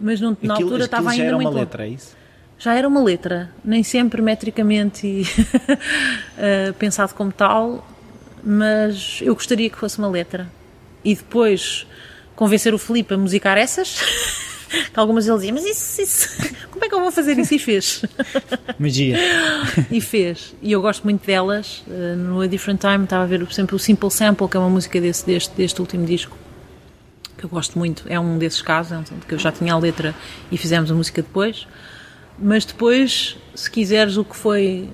mas não, na aquilo, altura estava ainda já era muito uma letra é isso já era uma letra, nem sempre metricamente e, uh, pensado como tal, mas eu gostaria que fosse uma letra. E depois convencer o Felipe a musicar essas, algumas ele dizia, mas isso, isso, como é que eu vou fazer isso? E fez. Magia. e fez. E eu gosto muito delas. Uh, no A Different Time estava a ver, por exemplo, o Simple Sample, que é uma música desse, deste, deste último disco, que eu gosto muito. É um desses casos, é um, que eu já tinha a letra e fizemos a música depois. Mas depois, se quiseres, o que foi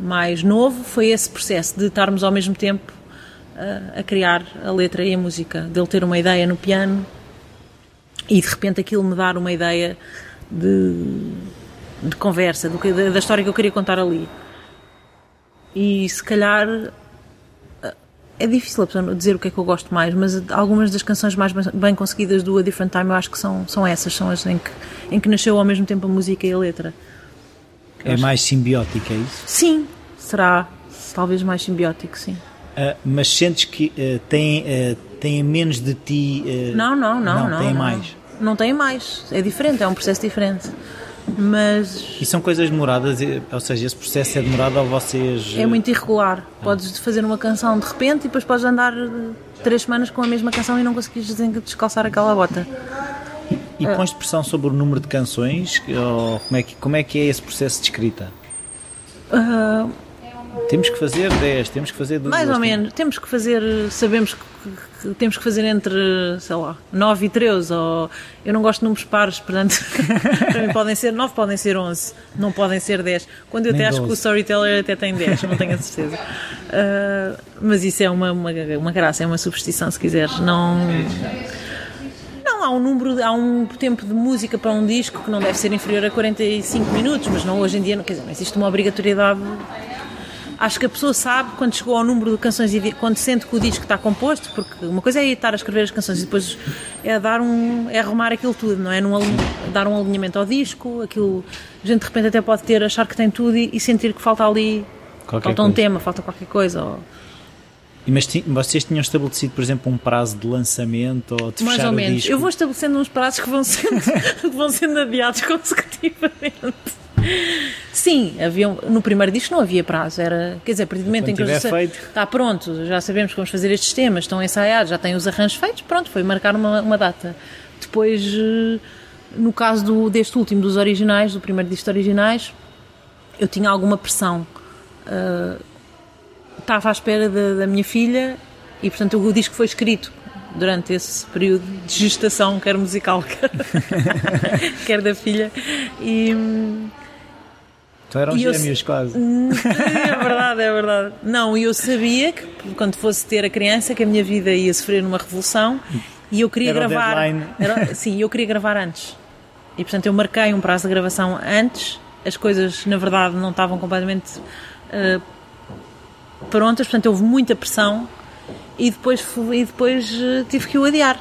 mais novo foi esse processo de estarmos ao mesmo tempo a, a criar a letra e a música, dele ter uma ideia no piano e de repente aquilo me dar uma ideia de, de conversa, do da, da história que eu queria contar ali. E se calhar é difícil a pessoa dizer o que é que eu gosto mais, mas algumas das canções mais bem conseguidas do A Different Time eu acho que são, são essas, são as em que, em que nasceu ao mesmo tempo a música e a letra. É mais simbiótica, é isso? Sim, será talvez mais simbiótico, sim. Uh, mas sentes que uh, tem, uh, tem menos de ti? Uh, não, não, não, não. Tem não. mais? Não tem mais. É diferente, é um processo diferente. Mas. E são coisas demoradas, ou seja, esse processo é demorado ou vocês. É muito irregular. Podes fazer uma canção de repente e depois podes andar três semanas com a mesma canção e não conseguires descalçar aquela bota. E pões pressão sobre o número de canções? Ou como, é que, como é que é esse processo de escrita? Uh, temos que fazer 10, temos que fazer 12. Mais ou menos, temos que fazer, sabemos que, que, temos que fazer entre, sei lá, 9 e 13, ou eu não gosto de números pares, portanto, para mim podem ser 9, podem ser 11, não podem ser 10. Quando eu Nem até 12. acho que o Storyteller até tem 10, não tenho a certeza. Uh, mas isso é uma, uma, uma graça, é uma superstição, se quiseres. Não há um número, há um tempo de música para um disco que não deve ser inferior a 45 minutos, mas não hoje em dia, não, quer dizer, não existe uma obrigatoriedade acho que a pessoa sabe quando chegou ao número de canções e quando sente que o disco está composto, porque uma coisa é estar a escrever as canções e depois é dar um é arrumar aquilo tudo, não é? Num, dar um alinhamento ao disco, aquilo a gente de repente até pode ter achar que tem tudo e, e sentir que falta ali qualquer falta coisa. um tema, falta qualquer coisa. Ou... Mas vocês tinham estabelecido, por exemplo, um prazo de lançamento ou de Mais fechar ou menos. Disco? Eu vou estabelecendo uns prazos que vão sendo, que vão sendo adiados consecutivamente. Sim, havia, no primeiro disco não havia prazo, era, quer dizer, a partir do momento em que está pronto, já sabemos que vamos fazer estes temas, estão ensaiados, já têm os arranjos feitos, pronto, foi marcar uma, uma data. Depois, eh, no caso do, deste último, dos originais, do primeiro disco de originais, eu tinha alguma pressão. Uh, estava à espera da, da minha filha e, portanto, o disco foi escrito durante esse período de gestação, quer musical, quer, quer da filha. E, então eram gêmeos eu, quase. É verdade, é verdade. Não, eu sabia que quando fosse ter a criança que a minha vida ia sofrer numa revolução e eu queria era gravar. Era, sim, eu queria gravar antes. E portanto eu marquei um prazo de gravação antes. As coisas, na verdade, não estavam completamente uh, prontas, portanto houve muita pressão e depois, e depois uh, tive que o adiar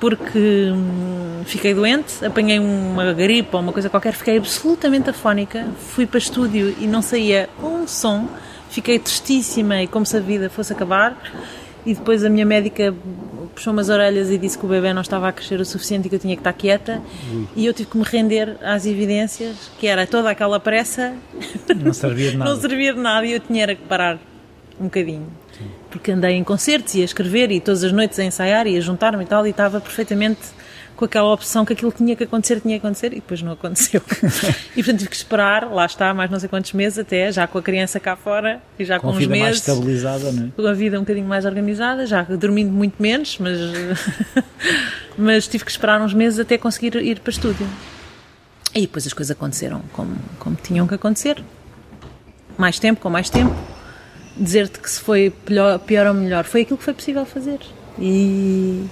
porque hum, fiquei doente, apanhei uma gripe ou uma coisa qualquer, fiquei absolutamente afónica, fui para estúdio e não saía um som, fiquei tristíssima e como se a vida fosse acabar. E depois a minha médica puxou umas orelhas e disse que o bebê não estava a crescer o suficiente e que eu tinha que estar quieta. E eu tive que me render às evidências, que era toda aquela pressa. Não servia de nada. não servia de nada e eu tinha que parar um bocadinho porque andei em concertos e a escrever e todas as noites a ensaiar e a juntar-me e tal, e estava perfeitamente com aquela opção que aquilo tinha que acontecer, tinha que acontecer, e depois não aconteceu. e portanto tive que esperar, lá está, mais não sei quantos meses até, já com a criança cá fora e já com, com uns meses. Com a vida mais estabilizada, não é? Com a vida um bocadinho mais organizada, já dormindo muito menos, mas, mas tive que esperar uns meses até conseguir ir para estúdio. E depois as coisas aconteceram como, como tinham que acontecer. Mais tempo, com mais tempo dizer-te que se foi pior, pior ou melhor, foi aquilo que foi possível fazer. E,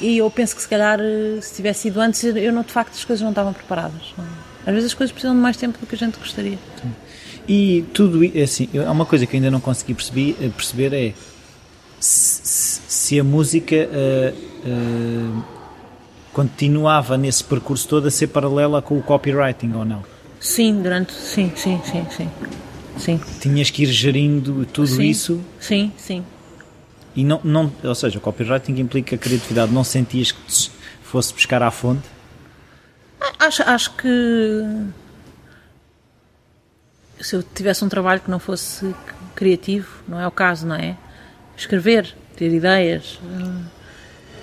e eu penso que se calhar se tivesse sido antes, eu não, de facto as coisas não estavam preparadas. Às vezes as coisas precisam de mais tempo do que a gente gostaria. E tudo assim, há uma coisa que ainda não consegui perceber, eh, perceber é se, se a música uh, uh, continuava nesse percurso todo a ser paralela com o copywriting ou não? Sim, durante. Sim, sim, sim, sim. Sim. Tinhas que ir gerindo tudo sim, isso. Sim, sim. E não, não, ou seja, o copywriting implica criatividade. Não sentias que fosse buscar à fonte? Acho, acho que se eu tivesse um trabalho que não fosse criativo, não é o caso, não é? Escrever, ter ideias,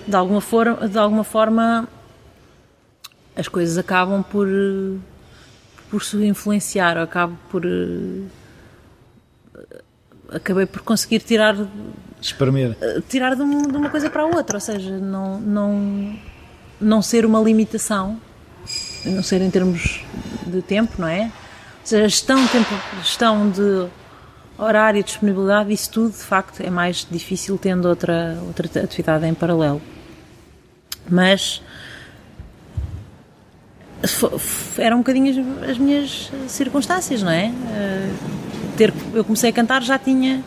de alguma forma, de alguma forma as coisas acabam por por se influenciar, eu acabo por acabei por conseguir tirar Espremer. tirar de, um- de uma coisa para a outra, ou seja, não, não, não ser uma limitação, não ser em termos de tempo, não é? Ou seja, a gestão, de tempo, gestão de horário e disponibilidade, isso tudo, de facto, é mais difícil tendo outra, outra atividade em paralelo. Mas eram um bocadinho as, as minhas circunstâncias, não é? Eh, ter, eu comecei a cantar, já tinha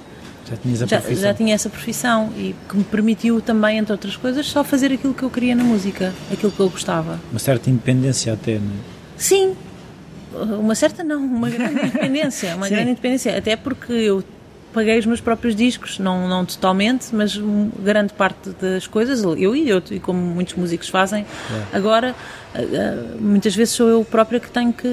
Já tinhas a já, profissão. já tinha essa profissão e que me permitiu também, entre outras coisas, só fazer aquilo que eu queria na música, aquilo que eu gostava. Uma certa independência até, não é? Sim, uma certa não, uma grande independência, uma Sim. grande independência, até porque eu paguei os meus próprios discos, não, não totalmente, mas grande parte das coisas, eu e eu, e como muitos músicos fazem, agora, ah, ah, muitas vezes sou eu própria que tenho que,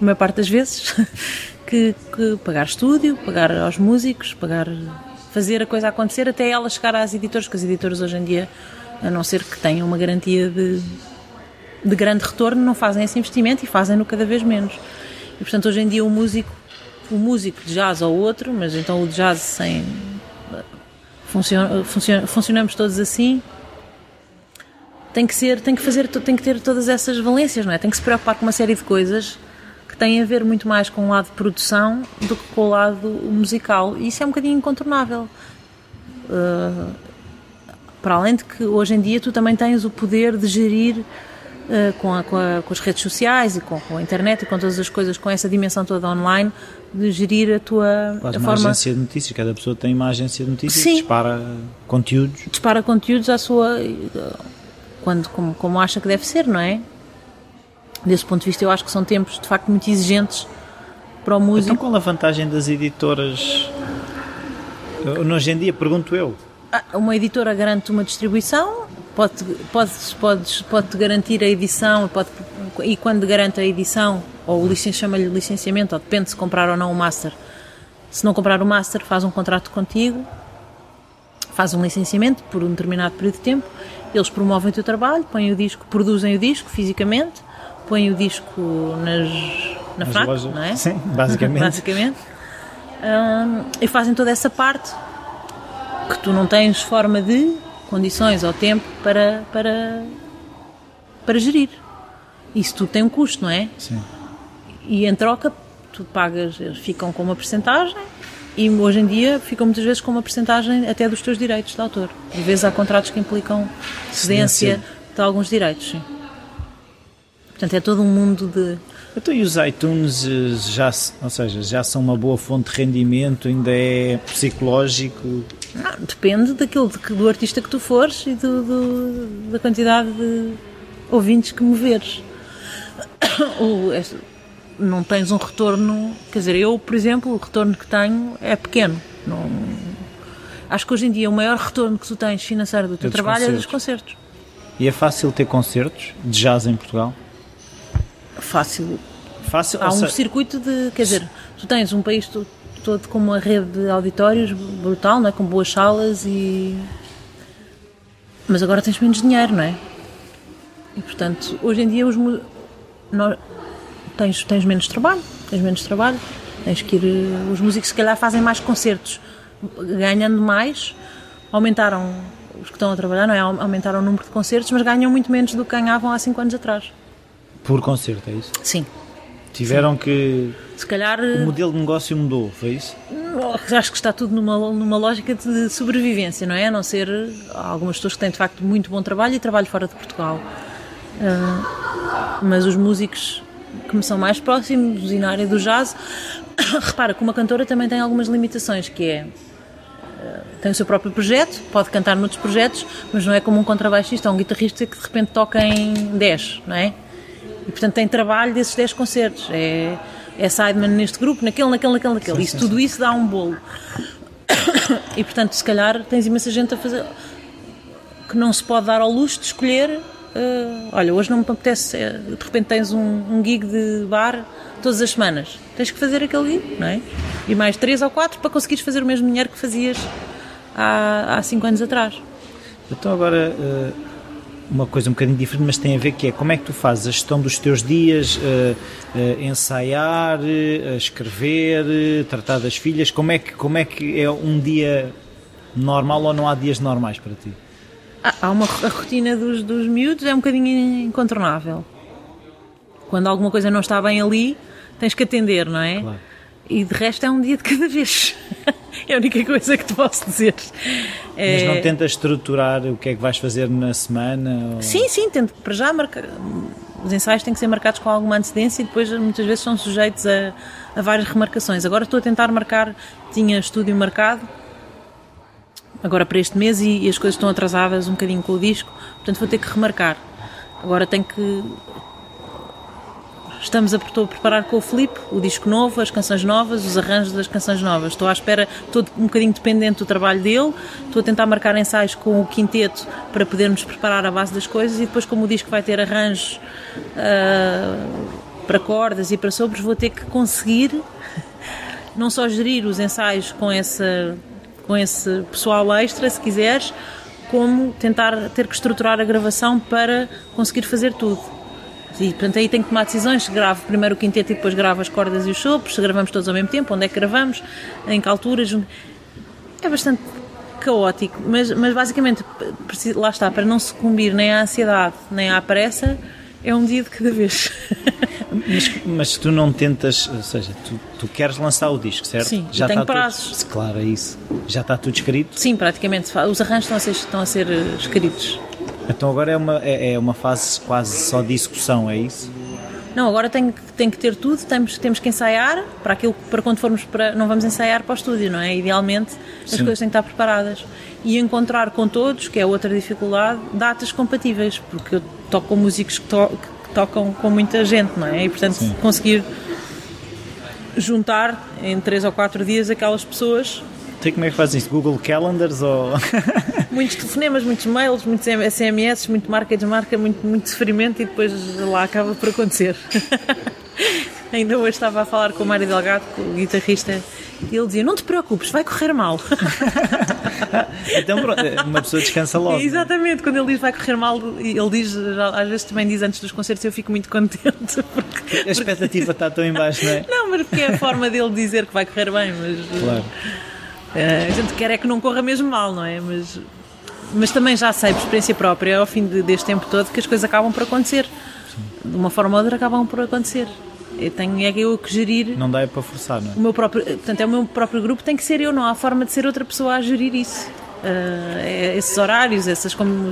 a maior parte das vezes, que, que pagar estúdio, pagar aos músicos, pagar, fazer a coisa acontecer até ela chegar às editoras, porque as editoras hoje em dia, a não ser que tenham uma garantia de, de grande retorno, não fazem esse investimento e fazem-no cada vez menos. E portanto, hoje em dia, o músico, o músico de jazz ou outro, mas então o de jazz sem. Funciona, funciona, funcionamos todos assim. Tem que ser, tem que fazer, tem que ter todas essas valências, não é? Tem que se preocupar com uma série de coisas que têm a ver muito mais com o lado de produção do que com o lado musical. E isso é um bocadinho incontornável. Uh, para além de que hoje em dia tu também tens o poder de gerir uh, com, a- com a- com as redes sociais e com, com a internet e com todas as coisas, com essa dimensão toda online, de gerir a tua Quase a uma forma. agência de notícias. Cada pessoa tem uma agência de notícias Sim. dispara conteúdos. dispara conteúdos à sua. quando, como, como acha que deve ser, não é? Desse ponto de vista, eu acho que são tempos de facto muito exigentes para o Então músico. qual a vantagem das editoras? Hoje em dia, pergunto eu. Ah, Uma editora garante uma distribuição, pode, pode, pode, pode garantir a edição pode, e quando garante a edição, ou o licen, chama-lhe licenciamento, ou depende se comprar ou não o master. Se não comprar o master, faz um contrato contigo, faz um licenciamento por um determinado período de tempo, eles promovem o teu trabalho, põem o disco, produzem o disco fisicamente, põem o disco nas, na Nas FNAC, lojas. não é? Sim, basicamente. basicamente. Hum, e fazem toda essa parte que tu não tens forma de condições ou tempo para, para, para gerir. Isso tudo tem um custo, não é? Sim. E em troca, tu pagas, eles ficam com uma percentagem e hoje em dia ficam muitas vezes com uma percentagem até dos teus direitos de autor. Por vezes há contratos que implicam cedência Cedência. de alguns direitos, sim. Portanto, é todo um mundo de. Então e os iTunes eh, já, ou seja, já são uma boa fonte de rendimento, ainda é psicológico. Ah, depende daquilo do artista que tu fores e do, do- da quantidade de ouvintes que moveres. O- este- não tens um retorno, quer dizer, eu, por exemplo, o retorno que tenho é pequeno. Não- acho que hoje em dia o maior retorno que tu tens financeiro do teu dos trabalho é dos concertos. E é fácil ter concertos de jazz em Portugal? Fácil. Fácil, Há um circuito de, quer dizer, tu tens um país to- todo com uma rede de auditórios brutal, não é? com boas salas e. Mas agora tens menos dinheiro, não é? E portanto, hoje em dia os mu- nó- tens, tens menos trabalho, tens menos trabalho, tens que ir. Os músicos se calhar fazem mais concertos, ganhando mais, aumentaram os que estão a trabalhar, não é? Aumentaram o número de concertos, mas ganham muito menos do que ganhavam há 5 anos atrás. Por concerto, é isso? Sim. Tiveram que. Se calhar. O modelo de negócio mudou, foi isso? Acho que está tudo numa, numa lógica de sobrevivência, não é? A não ser algumas pessoas que têm de facto muito bom trabalho e trabalho fora de Portugal. Ah, mas os músicos que me são mais próximos e na área do jazz, repara que uma cantora também tem algumas limitações, que é ah, tem o seu próprio projeto, pode cantar noutros projetos, mas não é como um contrabaixista ou um guitarrista que de repente toca em 10, não é? E portanto tem trabalho desses 10 concertos. É, é sideman neste grupo, naquele, naquele, naquele, naquele. Isso, tudo isso dá um bolo. E portanto, se calhar tens imensa gente a fazer que não se pode dar ao luxo de escolher. eh, olha, hoje não me apetece. eh, de repente tens um, um gig de bar todas as semanas. Tens que fazer aquele dia, não é? E mais três ou quatro para conseguires fazer o mesmo dinheiro que fazias há, há cinco anos atrás. Então agora eh, uma coisa um bocadinho diferente, mas tem a ver que é como é que tu fazes a gestão dos teus dias, eh, eh, ensaiar, eh, escrever, tratar das filhas, como é que como é que é um dia normal ou não há dias normais para ti? Há- Há uma a rotina dos, dos miúdos, é um bocadinho incontornável. Quando alguma coisa não está bem ali, tens que atender, não é? Claro. E de resto é um dia de cada vez. é a única coisa que te posso dizer. Mas É- não tentas estruturar o que é que vais fazer na semana? ou- Sim, sim, tento para já marcar. Os ensaios têm que ser marcados com alguma antecedência e depois muitas vezes são sujeitos a, a várias remarcações. Agora estou a tentar marcar, tinha estúdio marcado, agora para este mês e, e as coisas estão atrasadas um bocadinho com o disco, portanto vou ter que remarcar. Agora tenho que. Estamos a, preparar com o Filipe o disco novo, as canções novas, os arranjos das canções novas. Estou à espera, estou um bocadinho dependente do trabalho dele, estou a tentar marcar ensaios com o quinteto para podermos preparar a base das coisas e depois, como o disco vai ter arranjos ah, para cordas e para sobres, vou ter que conseguir não só gerir os ensaios com, com esse pessoal extra, se quiseres, como tentar ter que estruturar a gravação para conseguir fazer tudo. E, portanto, aí tenho que tomar decisões. Se gravo primeiro o quinteto e depois gravo as cordas e os sopros, se gravamos todos ao mesmo tempo, onde é que gravamos, em que alturas. É bastante caótico, mas, mas basicamente, lá está, para não sucumbir nem à ansiedade nem à pressa, é um dia de cada vez. Mas, mas tu não tentas, ou seja, tu, tu queres lançar o disco, certo? Sim, tenho está prazos. Tudo, claro, é isso. Já está tudo escrito. Sim, praticamente. Os arranjos estão a ser, estão a ser eh, escritos. Então agora é uma, é, é uma fase quase só de execução, é isso? Não, agora tem, que- tem que ter tudo, temos, temos que ensaiar para aquilo para quando formos para. Não vamos ensaiar para o estúdio, não é? Idealmente as Sim. coisas têm que estar preparadas. E encontrar com todos, que é outra dificuldade, datas compatíveis, porque eu toco com músicos que, to- que tocam com muita gente, não é? E portanto conseguir juntar em três ou quatro dias aquelas pessoas Sei como é que fazem isso? Google Calendars ou. muitos telefonemas, muitos mails, muitos SMS, muito marca e desmarca, muito, muito sofrimento e depois lá acaba por acontecer. Ainda hoje estava a falar com o Mário Delgado, o guitarrista, e ele dizia: Não te preocupes, vai correr mal. então pronto, uma pessoa descansa logo. Exatamente, quando ele diz vai correr mal, ele diz, às vezes também diz antes dos concertos, eu fico muito contente. Porque, A expectativa está tão em baixo, não é? não, mas porque é a forma dele dizer que vai correr bem, mas. Claro. Eh, a gente quer é que não corra mesmo mal, não é? Mas, mas também já sei, por experiência própria, ao fim de- deste tempo todo, que as coisas acabam por acontecer. De uma forma ou outra acabam por acontecer. Eu tenho é eu que gerir Não dá é para forçar, não é? o meu próprio. Portanto, é o meu próprio grupo, tem que ser eu, não há forma de ser outra pessoa a gerir isso. É- esses horários, essas como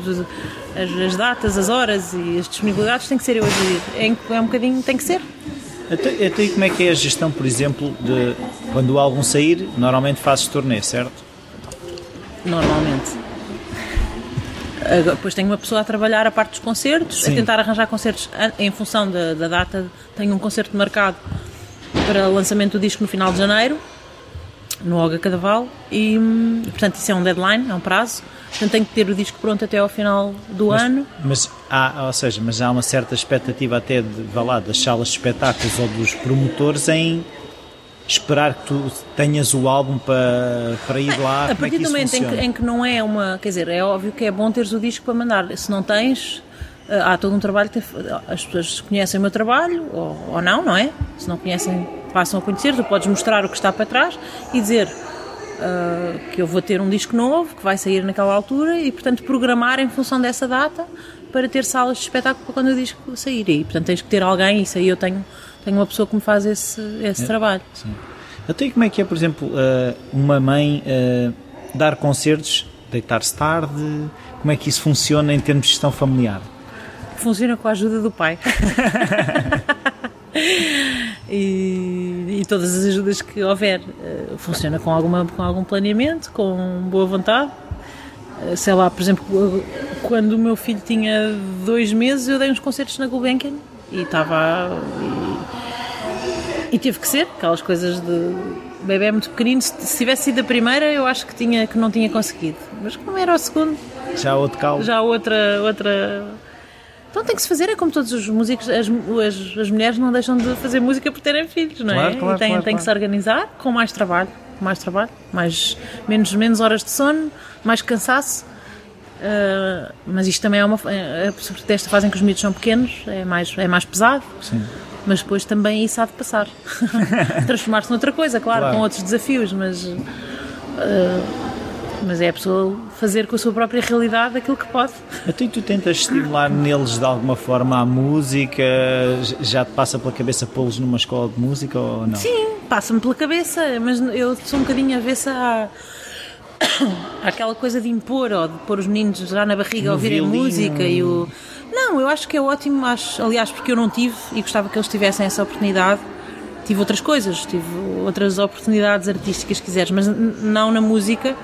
as, as datas, as horas e as disponibilidades tem que ser eu a gerir. É, é um bocadinho, tem que ser. Até, até aí como é que é a gestão, por exemplo, de quando o álbum sair, normalmente fazes turnê, certo? Normalmente. Depois tenho uma pessoa a trabalhar a parte dos concertos, Sim. a tentar arranjar concertos em função da, da data. Tenho um concerto marcado para o lançamento do disco no final de janeiro, no Olga Cadaval, e hum, portanto isso é um deadline, é um prazo. Portanto tenho que ter o disco pronto até ao final do ano. Mas há, ou seja, mas há uma certa expectativa até de, vá lá, das salas de espetáculos ou dos promotores em esperar que tu tenhas o álbum para, para ir lá. A é partir que do momento em que, em que não é uma. Quer dizer, é óbvio que é bom teres o disco para mandar. Se não tens, eh, há todo um trabalho. que As pessoas conhecem o meu trabalho ou, ou não, não é? Se não conhecem, passam a conhecer. Tu podes mostrar o que está para trás e dizer ah, que eu vou ter um disco novo que vai sair naquela altura e, portanto, programar em função dessa data para ter salas de espetáculo para quando o disco sair. E, portanto, tens que ter alguém. Isso aí eu tenho, tenho uma pessoa que me faz esse, esse trabalho. Até como é que é, por exemplo, eh, uma mãe eh, dar concertos, deitar-se tarde? Como é que isso funciona em termos de gestão familiar? Funciona com a ajuda do pai. e, e todas as ajudas que houver. Eh, Funciona com, alguma, com algum planeamento, com boa vontade. Eh, Sei lá, por exemplo, quando o meu filho tinha dois meses, eu dei uns concertos na Gulbenkian e estava. E, e teve que ser, aquelas coisas de bebê muito pequenino. Se, se tivesse sido a primeira, eu acho que, tinha, que não tinha conseguido. Mas como era o segundo, Já outro caldo? já outra outra Então tem que se fazer, é como todos os músicos, as, as, as mulheres não deixam de fazer música por terem filhos, não Claro, é? claro, e tem, claro, tem que se organizar com mais trabalho, mais trabalho, mais, menos, menos horas de sono, mais cansaço. Uh, mas isto também é uma. É, é, sobretudo esta fase em que os miúdos são pequenos, é mais, é mais pesado. Sim. Mas depois também isso há de passar. Transformar-se noutra coisa, claro, Claro. com outros desafios, mas. uh, mas é a pessoa fazer com a sua própria realidade aquilo que pode. E tu tentas estimular neles de alguma forma a música? Já te passa pela cabeça pô-los numa escola de música ou não? Sim, passa-me pela cabeça, mas eu sou um bocadinho avessa à, àquela coisa de impor ou de pôr os meninos já na barriga a ouvirem violino. música e o. Não, eu acho que é ótimo, acho, aliás, porque eu não tive e gostava que eles tivessem essa oportunidade. Tive outras coisas, tive outras oportunidades artísticas, se quiseres, mas não na música.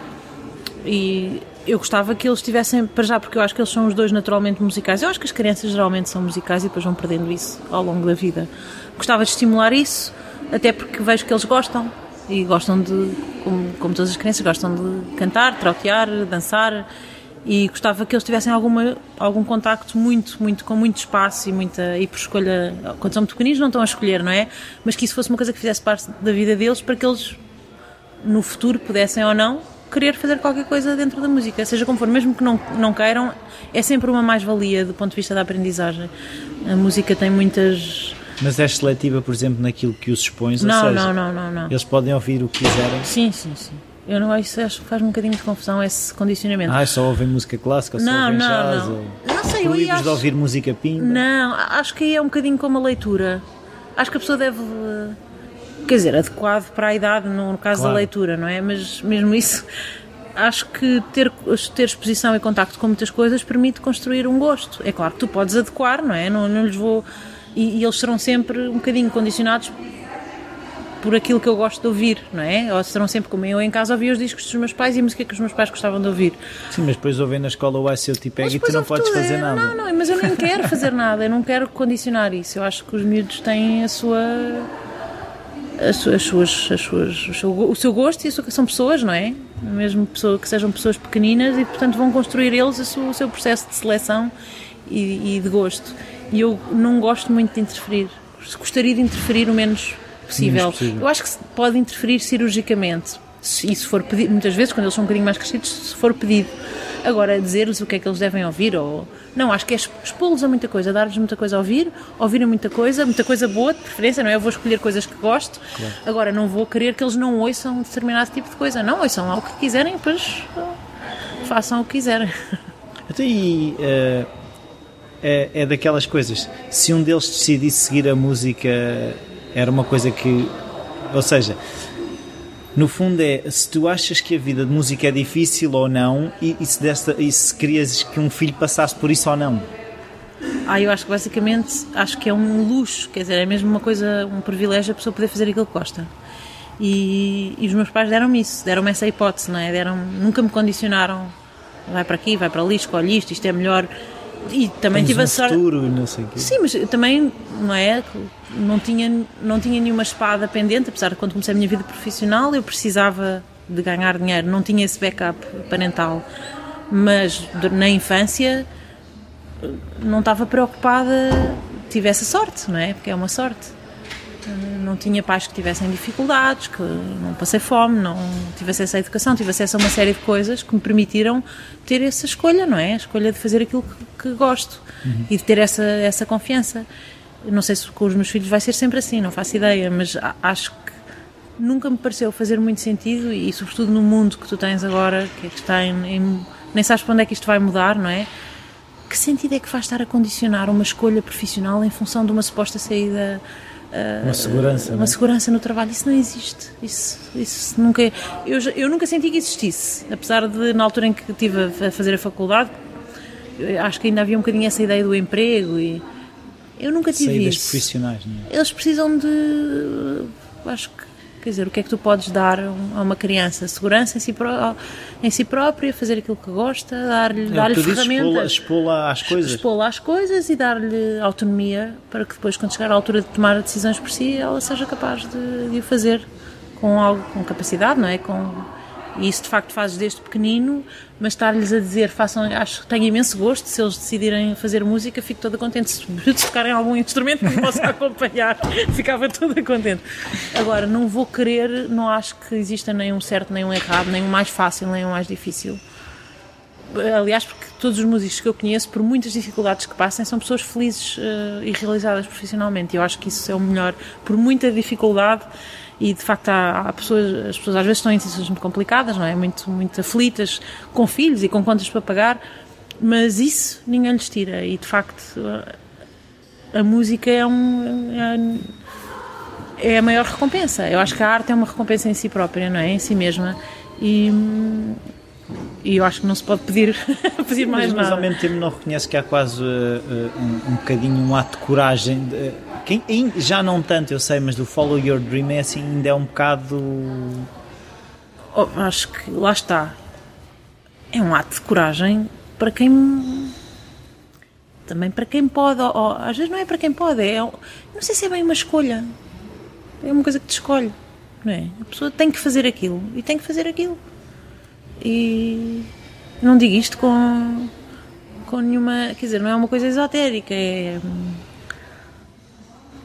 E eu gostava que eles tivessem, para já, porque eu acho que eles são os dois naturalmente musicais. Eu acho que as crianças geralmente são musicais e depois vão perdendo isso ao longo da vida. Gostava de estimular isso, até porque vejo que eles gostam. E gostam de, como, como todas as crianças, gostam de cantar, trautear, dançar. E gostava que eles tivessem alguma, algum contacto muito, muito, com muito espaço e muita, e por escolha, quando são muito pequeninos não estão a escolher, não é? Mas que isso fosse uma coisa que fizesse parte da vida deles para que eles no futuro pudessem ou não querer fazer qualquer coisa dentro da música, seja como for, mesmo que não, não queiram, é sempre uma mais-valia do ponto de vista da aprendizagem. A música tem muitas. Mas és seletiva, por exemplo, naquilo que os expões? Não, seja, não, não, não, não. Eles podem ouvir o que quiserem? Sim, sim, sim. Eu não isso acho que faz um bocadinho de confusão esse condicionamento. Ah, só ouvem música clássica, ou só Não, ouvem não, jazz? não. Ou... Não sei, eu acho- de ouvir música pimba? Não, acho que aí é um bocadinho como a leitura. Acho que a pessoa deve. Quer dizer, adequado para a idade, no no caso Claro. da leitura, não é? Mas mesmo isso, acho que ter, ter exposição e contacto com muitas coisas permite construir um gosto. É claro que tu podes adequar, não é? Não, não lhes vou. E, e eles serão sempre um bocadinho condicionados por aquilo que eu gosto de ouvir, não é? Ou serão sempre como eu em casa ouvia os discos dos meus pais e a música que os meus pais gostavam de ouvir. Sim, mas depois ouvem na escola o ICO tipo Mas e tu não podes fazer é, nada. Não, não, mas eu nem quero fazer nada, eu não quero condicionar isso. Eu acho que os miúdos têm a sua. As suas, as suas, as suas, o, seu, o seu gosto e a sua, são pessoas, não é? Mesmo pessoa, que sejam pessoas pequeninas e, portanto, vão construir eles o seu, o seu processo de seleção e, e de gosto. E eu não gosto muito de interferir. Gostaria de interferir o menos possível. Menos possível. Eu acho que se pode interferir cirurgicamente. Se isso for pedido, muitas vezes, quando eles são um bocadinho mais crescidos, se for pedido. Agora, dizer-lhes o que é que eles devem ouvir, ou. Não, acho que é expô-los a muita coisa, dar-lhes muita coisa a ouvir, ouvirem muita coisa, muita coisa boa, de preferência, não é? Eu vou escolher coisas que gosto, agora não vou querer que eles não ouçam determinado tipo de coisa. Não, ouçam lá o que quiserem, depois ah, façam o que quiserem. Então, e, eh, é, é daquelas coisas. Se um deles decidisse seguir a música, era uma coisa que. Ou seja, no fundo é se tu achas que a vida de música é difícil ou não, e, e se, desta, e se querias que um filho passasse por isso ou não. Ah, eu acho que basicamente acho que é um luxo, quer dizer, é mesmo uma coisa, um privilégio a pessoa poder fazer aquilo que gosta. E, e os meus pais deram-me isso, deram-me essa hipótese, não é? Deram, nunca me condicionaram, vai para aqui, vai para ali, escolhe isto, isto é melhor. E também Tens tive um a sorte. futuro não sei quê. Sim, mas também, não é? Não tinha, não tinha nenhuma espada pendente, apesar de quando comecei a minha vida profissional eu precisava de ganhar dinheiro, não tinha esse backup parental. Mas na infância não estava preocupada, tive essa sorte, não é? Porque é uma sorte. Não tinha pais que tivessem dificuldades, que não passei fome, não tive acesso à educação, tive acesso a uma série de coisas que me permitiram ter essa escolha, não é? A escolha de fazer aquilo que, que gosto e de ter essa, essa confiança. Não sei se com os meus filhos vai ser sempre assim, não faço ideia, mas acho que nunca me pareceu fazer muito sentido e, sobretudo no mundo que tu tens agora, que é que está em, em- nem sabes para onde é que isto vai mudar, não é? Que sentido é que faz estar a condicionar uma escolha profissional em função de uma suposta saída Uma segurança, uma é? segurança no trabalho, isso não existe. Isso, isso nunca. Eu, eu nunca senti que existisse, apesar de na altura em que estive a a fazer a faculdade, eu acho que ainda havia um bocadinho essa ideia do emprego e eu nunca tive Saídas isso. profissionais, não é? Eles precisam de, acho que, quer dizer, o que é que tu podes dar a uma criança? Segurança em si, pró- em si própria, fazer aquilo que gosta, dar-lhe É, dar ferramentas expô-la às coisas. expô-la às coisas e dar-lhe autonomia para que depois, quando chegar à altura de tomar decisões por si, ela seja capaz de, de o fazer com algo, com capacidade, não é? Com, E isso de facto fazes desde pequenino, mas estar-lhes a dizer, façam, acho que tenho imenso gosto, se eles decidirem fazer música, fico toda contente. Se, se tocarem algum instrumento que me possa acompanhar, ficava toda contente. Agora, não vou querer, não acho que exista nem um certo, nem um errado, nem um mais fácil, nem um mais difícil. Aliás, porque todos os músicos que eu conheço, por muitas dificuldades que passem, são pessoas felizes uh, e realizadas profissionalmente. Eu acho que isso é o melhor. Por muita dificuldade, e de facto há, há, pessoas, as pessoas às vezes estão em situações muito complicadas, não é? Muito, muito aflitas, com filhos e com contas para pagar, mas isso ninguém lhes tira e de facto a, a música é um. É, é, a maior recompensa. Eu acho que a arte é uma recompensa em si própria, não é? Em si mesma. E, e eu acho que não se pode pedir, pedir mais mas, nada. Mas ao mesmo tempo não reconhece que há quase uh, um, um bocadinho um ato de coragem. De, quem, já não tanto, eu sei, mas do Follow Your Dream é assim, ainda é um bocado. Oh, acho que lá está. É um ato de coragem para quem. Também para quem pode, ou, ou, às vezes não é para quem pode, é, não sei se é bem uma escolha. É uma coisa que te escolhe, não é? A pessoa tem que fazer aquilo e tem que fazer aquilo. E não digo isto com, com nenhuma. Quer dizer, não é uma coisa esotérica, é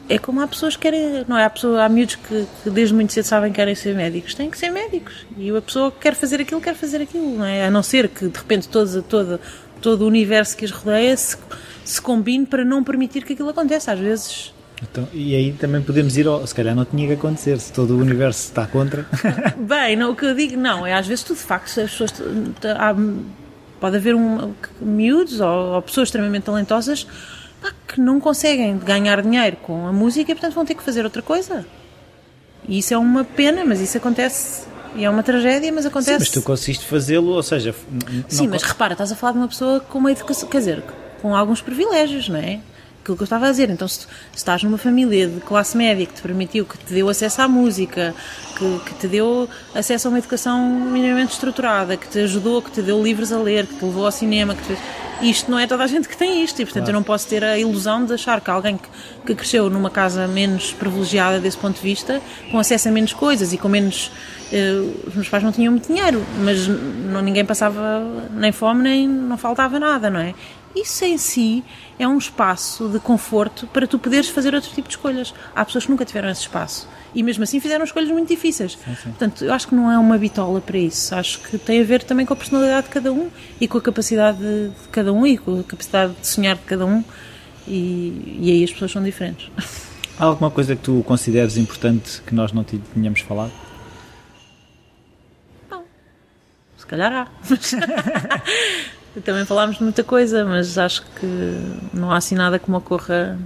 é como há pessoas que querem, não é? Há, pessoa, há miúdos que, que, desde muito cedo sabem que querem ser médicos, têm que ser médicos. E a pessoa que quer fazer aquilo, quer fazer aquilo, não é? A não ser que de repente todo, todo, todo o universo que as rodeia se, se combine para não permitir que aquilo aconteça. Às vezes. Então, e aí também podemos ir ao. Se calhar não tinha que acontecer, se todo o universo está contra. Bem, não, o que eu digo, não, é às vezes tudo de facto, as pessoas. Há, pode haver um, miúdos ou, ou pessoas extremamente talentosas que não conseguem ganhar dinheiro com a música e, portanto, vão ter que fazer outra coisa. E isso é uma pena, mas isso acontece. E é uma tragédia, mas acontece. Sim, mas tu conseguiste fazê-lo, ou seja. Sim, mas repara, estás a falar de uma pessoa com uma educação, quer dizer, com alguns privilégios, não é? Aquilo que eu estava a dizer. Então, se, se estás numa família de classe média que te permitiu, que te deu acesso à música, que, que te deu acesso a uma educação minimamente estruturada, que te ajudou, que te deu livros a ler, que te levou ao cinema, que te fez isto não é toda a gente que tem isto e portanto claro. eu não posso ter a ilusão de achar que alguém que, que, cresceu numa casa menos privilegiada desse ponto de vista, com acesso a menos coisas e com menos uh, os meus pais não tinham muito dinheiro, mas não, ninguém passava nem fome nem não faltava nada, não é? Isso em si é um espaço de conforto para tu poderes fazer outro tipo de escolhas. Há pessoas que nunca tiveram esse espaço e mesmo assim fizeram escolhas muito difíceis. Sim, sim. Portanto, eu acho que não é uma bitola para isso. Acho que tem a ver também com a personalidade de cada um e com a capacidade de cada um e com a capacidade de sonhar de cada um. E, e aí as pessoas são diferentes. Há alguma coisa que tu consideres importante que nós não tínhamos falado? Não. Se calhar há. Também falámos de muita coisa, mas acho que não há assim nada que me ocorra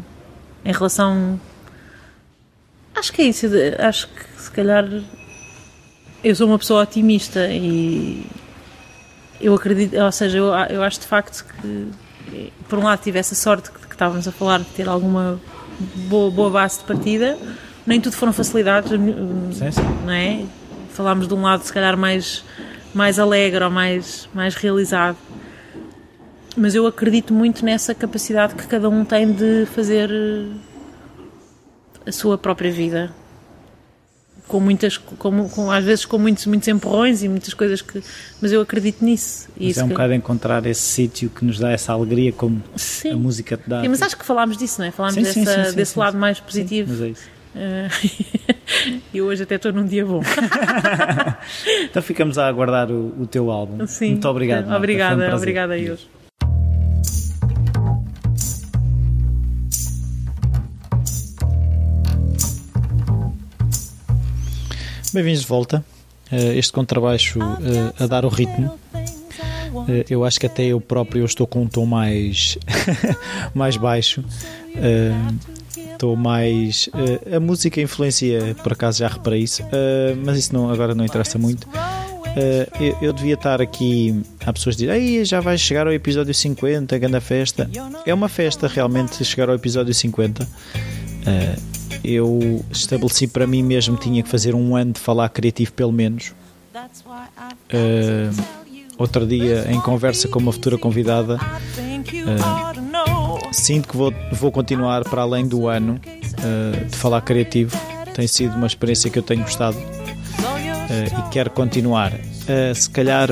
em relação Acho que é isso. Acho que se calhar eu sou uma pessoa otimista e eu acredito, ou seja, eu, eu acho de facto que por um lado tive essa sorte que, que estávamos a falar de ter alguma boa, boa base de partida, nem tudo foram facilidades, sim, sim. não é? Falámos de um lado se calhar mais, mais alegre ou mais, mais realizado. Mas eu acredito muito nessa capacidade que cada um tem de fazer a sua própria vida. Com muitas com, com, às vezes com muitos muitos empurrões e muitas coisas que mas eu acredito nisso. Mas é um que... bocado encontrar esse sítio que nos dá essa alegria como sim. a música te dá. Sim, mas acho que falámos disso não é? Falámos sim, dessa, sim, desse lado mais positivo. Mas é isso. Uh, e hoje até estou num dia bom. Então ficamos a aguardar o, o teu álbum. Sim. muito obrigado obrigada um obrigada a eles Bem-vindos de volta. Uh, este contrabaixo uh, a dar o ritmo. Uh, eu acho que até eu próprio estou com um tom mais, mais baixo. Estou mais. a música influencia, por acaso já reparei isso, mas isso não, agora não interessa muito. Eu, eu, devia estar aqui. Há pessoas que dizem, já vai chegar ao episódio 50, grande festa. É uma festa realmente chegar ao episódio 50 eu estabeleci para mim mesmo tinha que fazer um ano de falar criativo pelo menos. Uh, outro dia, em conversa com uma futura convidada, uh, sinto que vou, vou continuar para além do ano uh, de falar criativo. Tem sido uma experiência que eu tenho gostado e quero continuar. Se calhar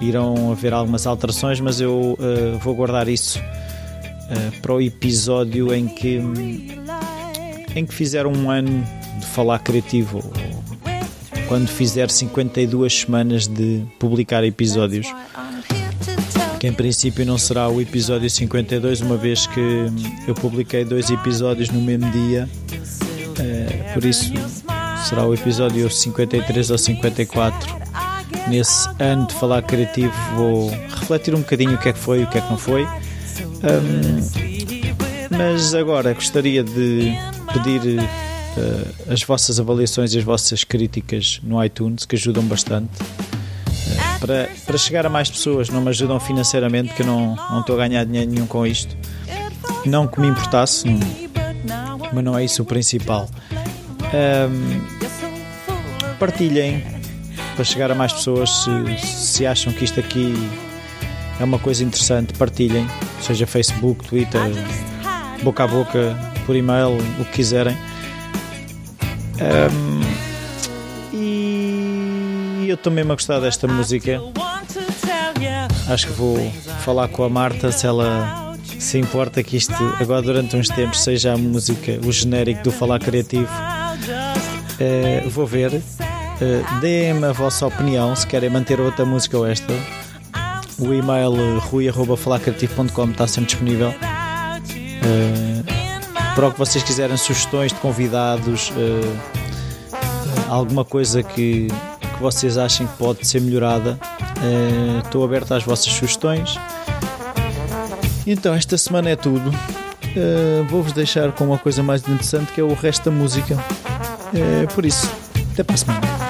irão haver algumas alterações, mas eu vou guardar isso para o episódio em que, em que fizer um ano de falar criativo, quando fizer 52 semanas de publicar episódios. Que em princípio não será o episódio 52, uma vez que eu publiquei dois episódios no mesmo dia, uh, por isso será o episódio 53 ou 54 nesse ano de falar criativo vou refletir um bocadinho o que é que foi e o que é que não foi. Um, mas agora gostaria de pedir uh, as vossas avaliações e as vossas críticas no iTunes, que ajudam bastante. Uh, para, para chegar a mais pessoas, não me ajudam financeiramente, que eu não, não estou a ganhar dinheiro nenhum com isto. Não que me importasse, não, mas não é isso o principal. Um, partilhem para chegar a mais pessoas. Se, se acham que isto aqui é uma coisa interessante, partilhem, seja Facebook, Twitter, boca a boca, por e-mail, o que quiserem. Um, e eu estou mesmo a gostar desta música. Acho que vou falar com a Marta se ela se importa que isto agora durante uns tempos seja a música, o genérico do Falar Criativo. Uh, vou ver. Uh, Deem-me a vossa opinião se querem manter outra música ou esta. O e-mail rui.falacreativo.com está sempre disponível. Uh, para o que vocês quiserem, sugestões de convidados, uh, alguma coisa que, que vocês achem que pode ser melhorada, estou aberto às vossas sugestões. Então, esta semana é tudo. Vou-vos deixar com uma coisa mais interessante que é o resto da música. por isso, até para a semana.